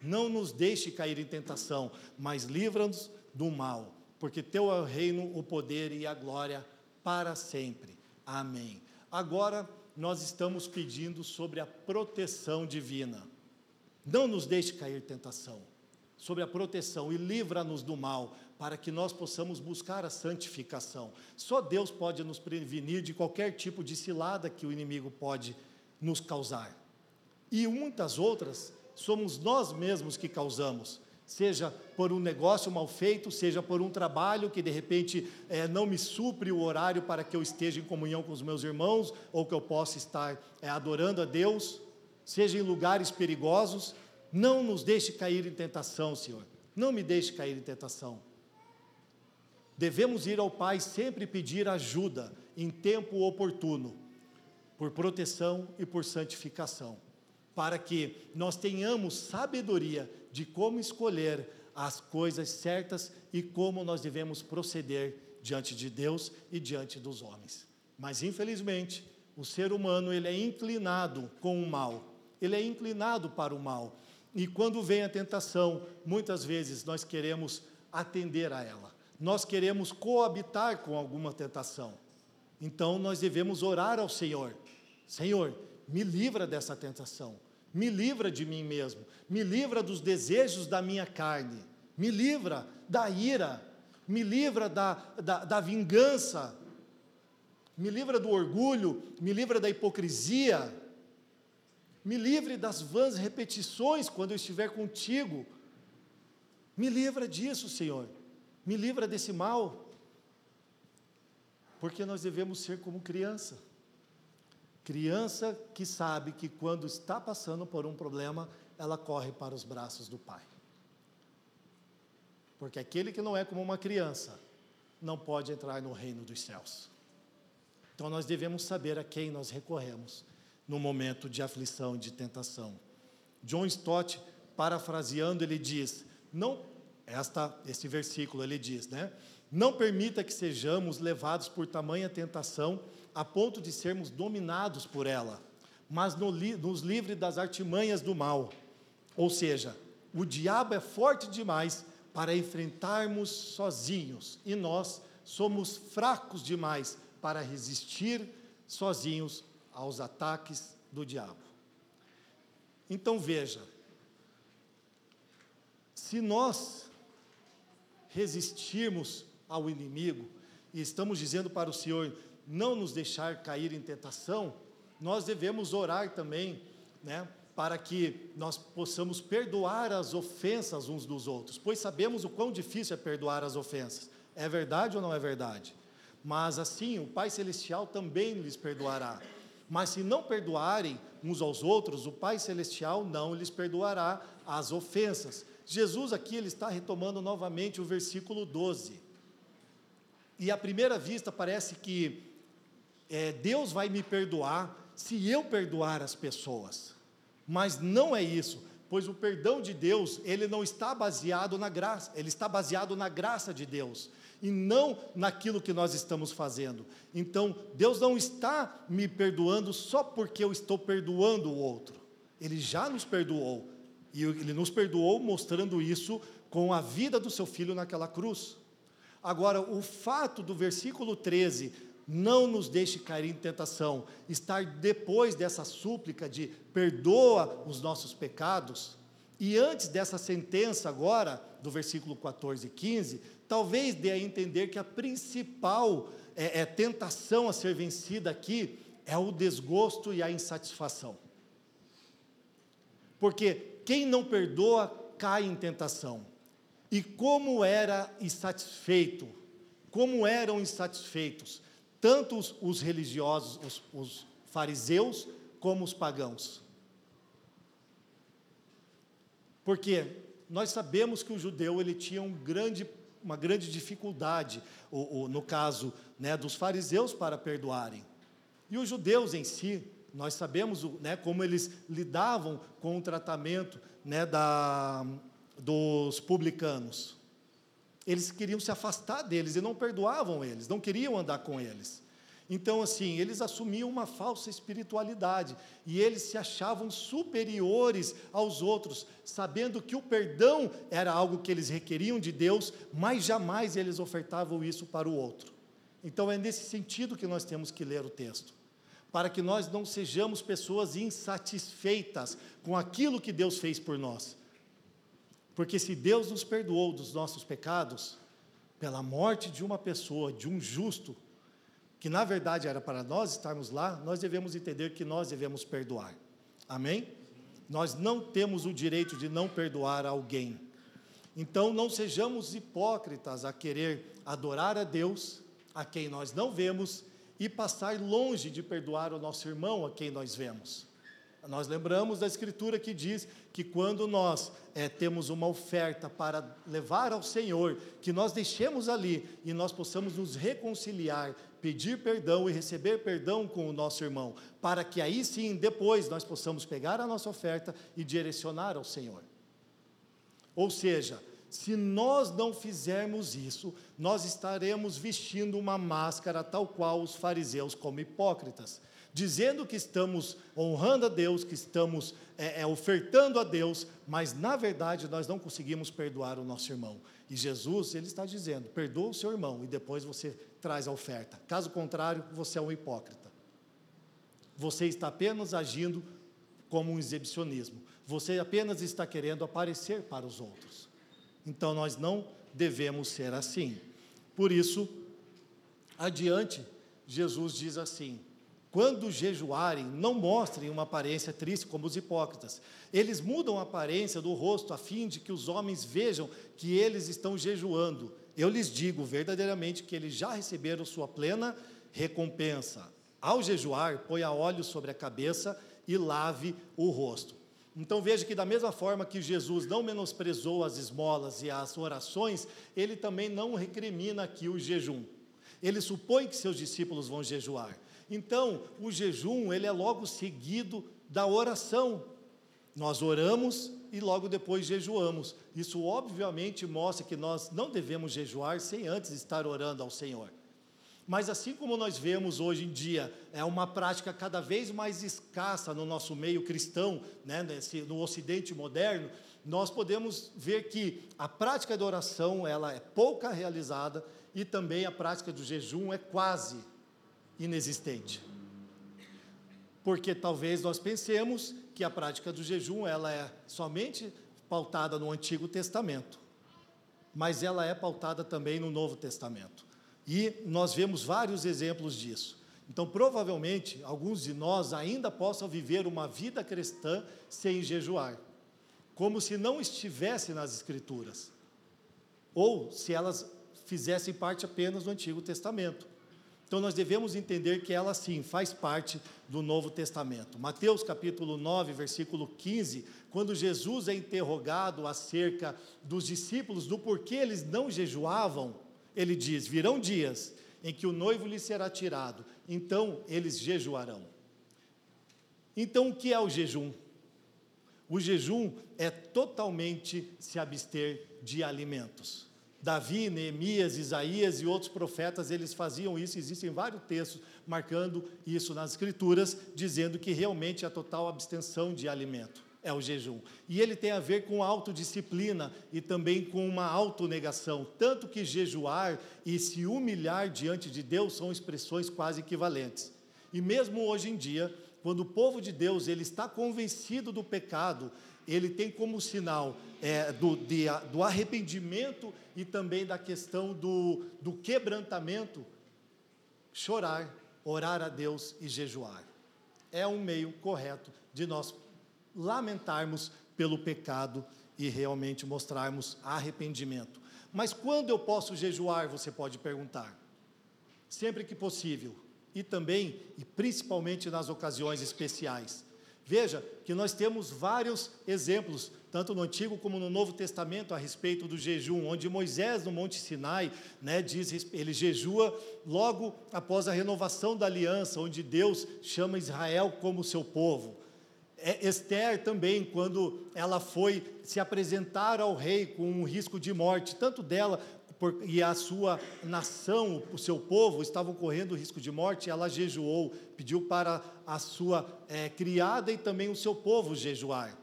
Não nos deixe cair em tentação, mas livra-nos do mal porque teu é o reino, o poder e a glória para sempre. Amém. Agora nós estamos pedindo sobre a proteção divina. Não nos deixe cair tentação. Sobre a proteção e livra-nos do mal, para que nós possamos buscar a santificação. Só Deus pode nos prevenir de qualquer tipo de cilada que o inimigo pode nos causar. E muitas outras somos nós mesmos que causamos seja por um negócio mal feito, seja por um trabalho que de repente é, não me supre o horário para que eu esteja em comunhão com os meus irmãos, ou que eu possa estar é, adorando a Deus, seja em lugares perigosos, não nos deixe cair em tentação, Senhor, não me deixe cair em tentação. Devemos ir ao Pai sempre pedir ajuda em tempo oportuno, por proteção e por santificação para que nós tenhamos sabedoria de como escolher as coisas certas e como nós devemos proceder diante de Deus e diante dos homens. Mas infelizmente, o ser humano ele é inclinado com o mal. Ele é inclinado para o mal. E quando vem a tentação, muitas vezes nós queremos atender a ela. Nós queremos coabitar com alguma tentação. Então nós devemos orar ao Senhor. Senhor, me livra dessa tentação me livra de mim mesmo, me livra dos desejos da minha carne, me livra da ira, me livra da, da, da vingança, me livra do orgulho, me livra da hipocrisia, me livre das vãs repetições quando eu estiver contigo, me livra disso, Senhor, me livra desse mal, porque nós devemos ser como criança. Criança que sabe que quando está passando por um problema, ela corre para os braços do pai. Porque aquele que não é como uma criança não pode entrar no reino dos céus. Então nós devemos saber a quem nós recorremos no momento de aflição, de tentação. John Stott, parafraseando, ele diz: não esta esse versículo ele diz, né? Não permita que sejamos levados por tamanha tentação a ponto de sermos dominados por ela, mas nos livre das artimanhas do mal. Ou seja, o diabo é forte demais para enfrentarmos sozinhos e nós somos fracos demais para resistir sozinhos aos ataques do diabo. Então veja, se nós resistirmos ao inimigo e estamos dizendo para o Senhor, não nos deixar cair em tentação, nós devemos orar também, né, para que nós possamos perdoar as ofensas uns dos outros, pois sabemos o quão difícil é perdoar as ofensas. É verdade ou não é verdade? Mas assim, o Pai Celestial também lhes perdoará. Mas se não perdoarem uns aos outros, o Pai Celestial não lhes perdoará as ofensas. Jesus aqui ele está retomando novamente o versículo 12. E à primeira vista parece que é, Deus vai me perdoar se eu perdoar as pessoas. Mas não é isso, pois o perdão de Deus, ele não está baseado na graça, ele está baseado na graça de Deus e não naquilo que nós estamos fazendo. Então, Deus não está me perdoando só porque eu estou perdoando o outro. Ele já nos perdoou. E ele nos perdoou mostrando isso com a vida do seu filho naquela cruz. Agora, o fato do versículo 13 não nos deixe cair em tentação, estar depois dessa súplica de perdoa os nossos pecados, e antes dessa sentença agora, do versículo 14 e 15, talvez dê a entender que a principal é, é, tentação a ser vencida aqui é o desgosto e a insatisfação. Porque quem não perdoa cai em tentação. E como era insatisfeito, como eram insatisfeitos tanto os, os religiosos, os, os fariseus, como os pagãos. Porque nós sabemos que o judeu ele tinha um grande, uma grande dificuldade, no caso né, dos fariseus, para perdoarem. E os judeus em si, nós sabemos né, como eles lidavam com o tratamento né, da, dos publicanos. Eles queriam se afastar deles e não perdoavam eles, não queriam andar com eles. Então, assim, eles assumiam uma falsa espiritualidade e eles se achavam superiores aos outros, sabendo que o perdão era algo que eles requeriam de Deus, mas jamais eles ofertavam isso para o outro. Então, é nesse sentido que nós temos que ler o texto, para que nós não sejamos pessoas insatisfeitas com aquilo que Deus fez por nós. Porque se Deus nos perdoou dos nossos pecados, pela morte de uma pessoa, de um justo, que na verdade era para nós estarmos lá, nós devemos entender que nós devemos perdoar. Amém? Nós não temos o direito de não perdoar alguém. Então não sejamos hipócritas a querer adorar a Deus, a quem nós não vemos, e passar longe de perdoar o nosso irmão a quem nós vemos. Nós lembramos da Escritura que diz que quando nós é, temos uma oferta para levar ao Senhor, que nós deixemos ali e nós possamos nos reconciliar, pedir perdão e receber perdão com o nosso irmão, para que aí sim, depois, nós possamos pegar a nossa oferta e direcionar ao Senhor. Ou seja, se nós não fizermos isso, nós estaremos vestindo uma máscara tal qual os fariseus como hipócritas dizendo que estamos honrando a Deus, que estamos é, é, ofertando a Deus, mas na verdade nós não conseguimos perdoar o nosso irmão. E Jesus, ele está dizendo: perdoa o seu irmão e depois você traz a oferta. Caso contrário, você é um hipócrita. Você está apenas agindo como um exibicionismo. Você apenas está querendo aparecer para os outros. Então nós não devemos ser assim. Por isso, adiante, Jesus diz assim: quando jejuarem, não mostrem uma aparência triste como os hipócritas. Eles mudam a aparência do rosto a fim de que os homens vejam que eles estão jejuando. Eu lhes digo verdadeiramente que eles já receberam sua plena recompensa. Ao jejuar, ponha óleo sobre a cabeça e lave o rosto. Então veja que da mesma forma que Jesus não menosprezou as esmolas e as orações, ele também não recrimina aqui o jejum. Ele supõe que seus discípulos vão jejuar. Então, o jejum, ele é logo seguido da oração. Nós oramos e logo depois jejuamos. Isso obviamente mostra que nós não devemos jejuar sem antes estar orando ao Senhor. Mas assim como nós vemos hoje em dia, é uma prática cada vez mais escassa no nosso meio cristão, né, nesse, no Ocidente moderno, nós podemos ver que a prática da oração ela é pouca realizada e também a prática do jejum é quase inexistente. Porque talvez nós pensemos que a prática do jejum ela é somente pautada no Antigo Testamento, mas ela é pautada também no Novo Testamento. E nós vemos vários exemplos disso. Então, provavelmente, alguns de nós ainda possam viver uma vida cristã sem jejuar, como se não estivesse nas Escrituras, ou se elas fizessem parte apenas do Antigo Testamento. Então nós devemos entender que ela sim faz parte do Novo Testamento. Mateus capítulo 9, versículo 15, quando Jesus é interrogado acerca dos discípulos do porquê eles não jejuavam, ele diz: "Virão dias em que o noivo lhe será tirado, então eles jejuarão". Então o que é o jejum? O jejum é totalmente se abster de alimentos. Davi, Neemias, Isaías e outros profetas, eles faziam isso, existem vários textos marcando isso nas escrituras, dizendo que realmente a total abstenção de alimento é o jejum. E ele tem a ver com autodisciplina e também com uma autonegação, tanto que jejuar e se humilhar diante de Deus são expressões quase equivalentes. E mesmo hoje em dia, quando o povo de Deus ele está convencido do pecado, ele tem como sinal é, do, de, do arrependimento e também da questão do, do quebrantamento, chorar, orar a Deus e jejuar. É um meio correto de nós lamentarmos pelo pecado e realmente mostrarmos arrependimento. Mas quando eu posso jejuar, você pode perguntar? Sempre que possível. E também, e principalmente nas ocasiões especiais. Veja que nós temos vários exemplos, tanto no Antigo como no Novo Testamento, a respeito do jejum, onde Moisés, no Monte Sinai, né, diz, ele jejua logo após a renovação da aliança, onde Deus chama Israel como seu povo. É, Esther também, quando ela foi se apresentar ao rei com um risco de morte, tanto dela por, e a sua nação, o seu povo, estavam correndo risco de morte, ela jejuou, pediu para a sua é, criada e também o seu povo jejuar.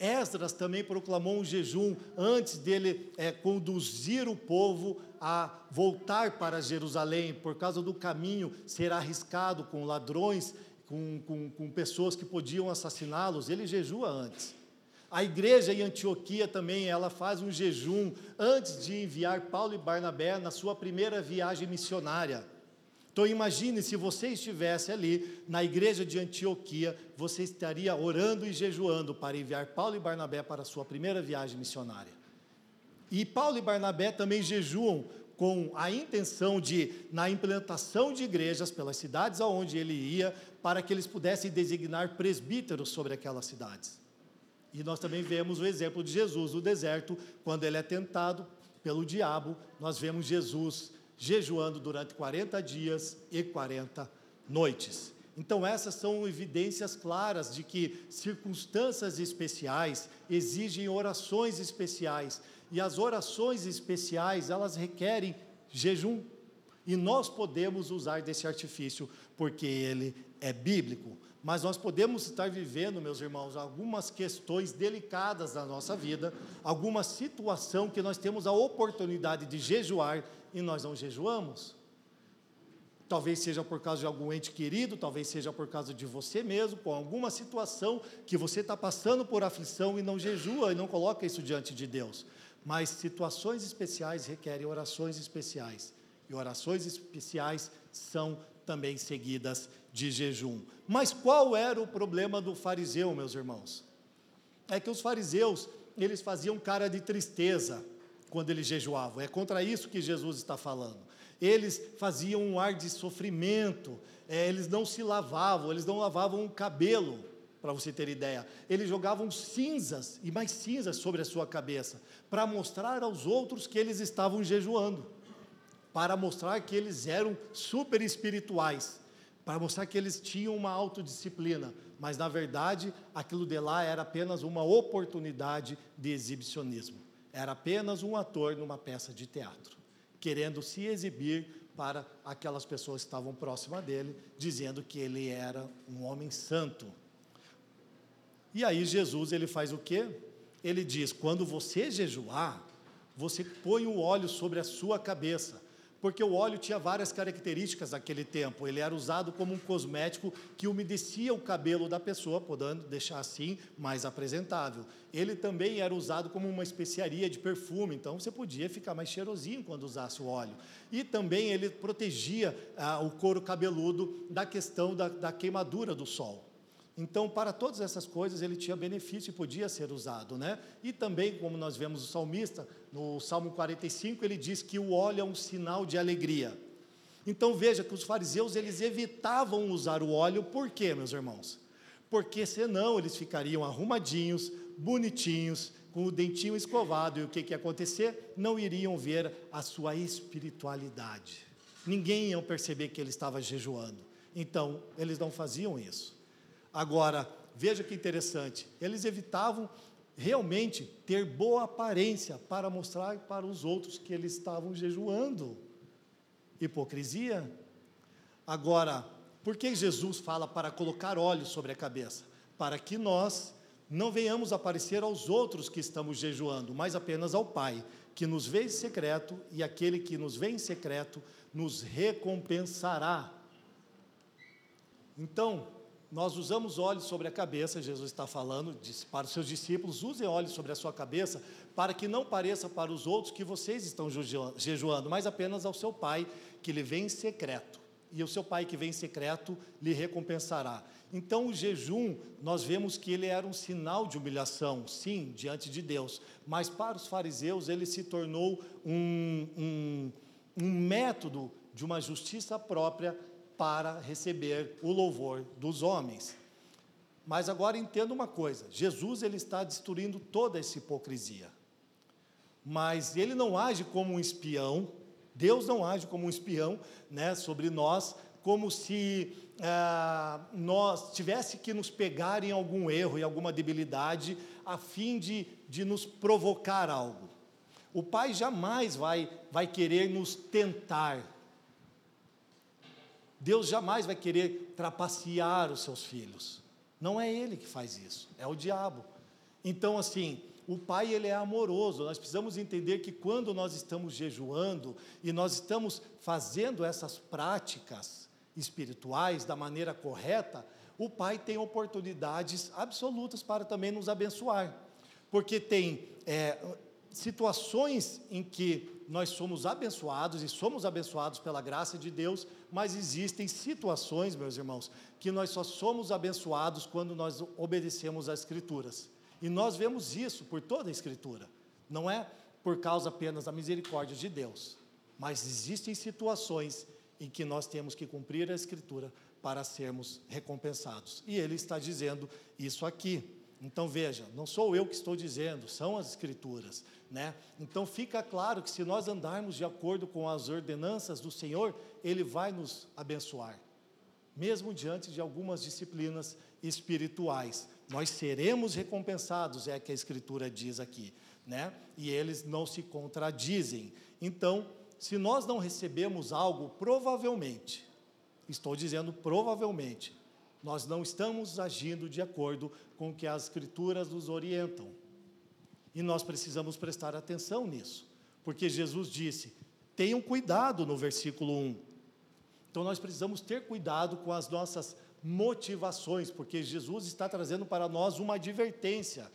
Esdras também proclamou um jejum antes dele é, conduzir o povo a voltar para Jerusalém, por causa do caminho ser arriscado com ladrões com, com, com pessoas que podiam assassiná-los, ele jejua antes. A igreja em Antioquia também, ela faz um jejum antes de enviar Paulo e Barnabé na sua primeira viagem missionária. Então imagine se você estivesse ali na igreja de Antioquia, você estaria orando e jejuando para enviar Paulo e Barnabé para a sua primeira viagem missionária. E Paulo e Barnabé também jejuam com a intenção de, na implantação de igrejas pelas cidades aonde ele ia, para que eles pudessem designar presbíteros sobre aquelas cidades. E nós também vemos o exemplo de Jesus no deserto, quando ele é tentado pelo diabo, nós vemos Jesus jejuando durante 40 dias e 40 noites. Então, essas são evidências claras de que circunstâncias especiais exigem orações especiais, e as orações especiais, elas requerem jejum. E nós podemos usar desse artifício, porque ele é bíblico mas nós podemos estar vivendo, meus irmãos, algumas questões delicadas da nossa vida, alguma situação que nós temos a oportunidade de jejuar e nós não jejuamos. Talvez seja por causa de algum ente querido, talvez seja por causa de você mesmo, com alguma situação que você está passando por aflição e não jejua e não coloca isso diante de Deus. Mas situações especiais requerem orações especiais. E orações especiais são também seguidas de jejum. Mas qual era o problema do fariseu, meus irmãos? É que os fariseus, eles faziam cara de tristeza quando eles jejuavam. É contra isso que Jesus está falando. Eles faziam um ar de sofrimento, é, eles não se lavavam, eles não lavavam o cabelo, para você ter ideia. Eles jogavam cinzas e mais cinzas sobre a sua cabeça, para mostrar aos outros que eles estavam jejuando, para mostrar que eles eram super espirituais para mostrar que eles tinham uma autodisciplina, mas na verdade aquilo de lá era apenas uma oportunidade de exibicionismo. Era apenas um ator numa peça de teatro, querendo se exibir para aquelas pessoas que estavam próximas dele, dizendo que ele era um homem santo. E aí Jesus ele faz o quê? Ele diz: quando você jejuar, você põe o óleo sobre a sua cabeça porque o óleo tinha várias características naquele tempo. Ele era usado como um cosmético que umedecia o cabelo da pessoa, podendo deixar assim mais apresentável. Ele também era usado como uma especiaria de perfume, então você podia ficar mais cheirosinho quando usasse o óleo. E também ele protegia ah, o couro cabeludo da questão da, da queimadura do sol. Então, para todas essas coisas, ele tinha benefício e podia ser usado, né? E também, como nós vemos o salmista, no Salmo 45, ele diz que o óleo é um sinal de alegria. Então, veja que os fariseus, eles evitavam usar o óleo, por quê, meus irmãos? Porque senão eles ficariam arrumadinhos, bonitinhos, com o dentinho escovado, e o que, que ia acontecer? Não iriam ver a sua espiritualidade. Ninguém ia perceber que ele estava jejuando. Então, eles não faziam isso. Agora, veja que interessante, eles evitavam realmente ter boa aparência para mostrar para os outros que eles estavam jejuando. Hipocrisia. Agora, por que Jesus fala para colocar óleo sobre a cabeça? Para que nós não venhamos aparecer aos outros que estamos jejuando, mas apenas ao Pai, que nos vê em secreto, e aquele que nos vê em secreto nos recompensará. Então, nós usamos óleo sobre a cabeça, Jesus está falando disse, para os seus discípulos: usem óleo sobre a sua cabeça, para que não pareça para os outros que vocês estão jejuando, mas apenas ao seu Pai, que lhe vem em secreto. E o seu Pai que vem em secreto lhe recompensará. Então, o jejum, nós vemos que ele era um sinal de humilhação, sim, diante de Deus, mas para os fariseus ele se tornou um, um, um método de uma justiça própria para receber o louvor dos homens. Mas agora entenda uma coisa: Jesus ele está destruindo toda essa hipocrisia. Mas ele não age como um espião, Deus não age como um espião né, sobre nós, como se ah, nós tivesse que nos pegar em algum erro, em alguma debilidade, a fim de, de nos provocar algo. O Pai jamais vai, vai querer nos tentar, Deus jamais vai querer trapacear os seus filhos. Não é ele que faz isso, é o diabo. Então, assim, o pai ele é amoroso. Nós precisamos entender que quando nós estamos jejuando e nós estamos fazendo essas práticas espirituais da maneira correta, o Pai tem oportunidades absolutas para também nos abençoar. Porque tem é, situações em que nós somos abençoados e somos abençoados pela graça de Deus, mas existem situações, meus irmãos, que nós só somos abençoados quando nós obedecemos às Escrituras. E nós vemos isso por toda a Escritura. Não é por causa apenas da misericórdia de Deus, mas existem situações em que nós temos que cumprir a Escritura para sermos recompensados. E ele está dizendo isso aqui. Então veja, não sou eu que estou dizendo, são as escrituras, né? Então fica claro que se nós andarmos de acordo com as ordenanças do Senhor, ele vai nos abençoar. Mesmo diante de algumas disciplinas espirituais, nós seremos recompensados, é que a escritura diz aqui, né? E eles não se contradizem. Então, se nós não recebemos algo, provavelmente, estou dizendo provavelmente, nós não estamos agindo de acordo com o que as Escrituras nos orientam. E nós precisamos prestar atenção nisso, porque Jesus disse: tenham cuidado no versículo 1. Então nós precisamos ter cuidado com as nossas motivações, porque Jesus está trazendo para nós uma advertência,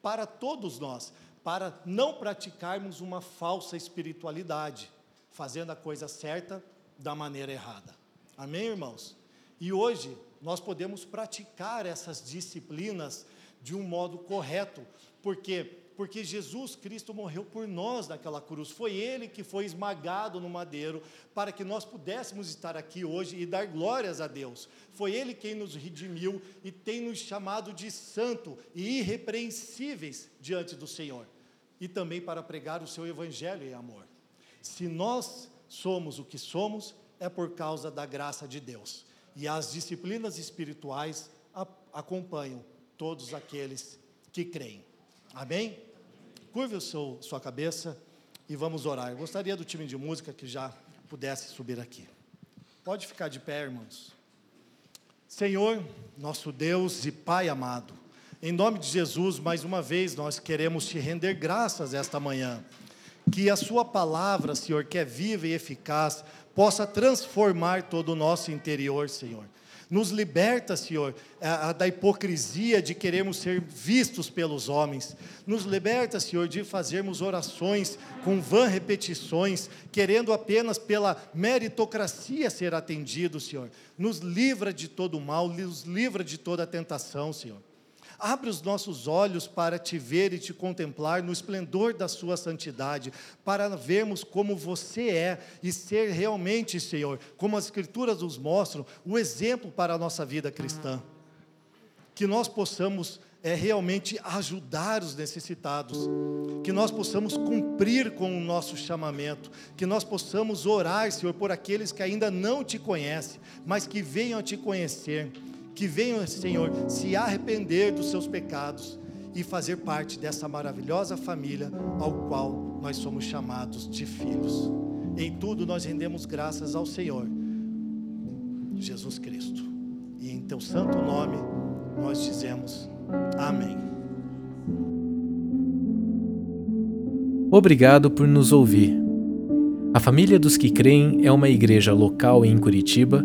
para todos nós, para não praticarmos uma falsa espiritualidade, fazendo a coisa certa da maneira errada. Amém, irmãos? E hoje nós podemos praticar essas disciplinas de um modo correto, porque porque Jesus Cristo morreu por nós naquela cruz. Foi ele que foi esmagado no madeiro para que nós pudéssemos estar aqui hoje e dar glórias a Deus. Foi ele quem nos redimiu e tem nos chamado de santo e irrepreensíveis diante do Senhor. E também para pregar o seu evangelho em amor. Se nós somos o que somos, é por causa da graça de Deus e as disciplinas espirituais acompanham todos aqueles que creem. Amém? Curve o seu, sua cabeça e vamos orar. Eu gostaria do time de música que já pudesse subir aqui. Pode ficar de pé, irmãos. Senhor, nosso Deus e Pai amado, em nome de Jesus, mais uma vez nós queremos te render graças esta manhã. Que a Sua palavra, Senhor, que é viva e eficaz, possa transformar todo o nosso interior, Senhor. Nos liberta, Senhor, da hipocrisia de queremos ser vistos pelos homens. Nos liberta, Senhor, de fazermos orações com vã repetições, querendo apenas pela meritocracia ser atendido, Senhor. Nos livra de todo o mal, nos livra de toda a tentação, Senhor. Abre os nossos olhos para te ver e te contemplar no esplendor da Sua santidade, para vermos como você é e ser realmente, Senhor, como as Escrituras nos mostram, o exemplo para a nossa vida cristã. Que nós possamos é realmente ajudar os necessitados, que nós possamos cumprir com o nosso chamamento, que nós possamos orar, Senhor, por aqueles que ainda não te conhecem, mas que venham a te conhecer que venham, Senhor, se arrepender dos seus pecados e fazer parte dessa maravilhosa família ao qual nós somos chamados de filhos. Em tudo nós rendemos graças ao Senhor, Jesus Cristo. E em teu santo nome nós dizemos amém. Obrigado por nos ouvir. A Família dos que Creem é uma igreja local em Curitiba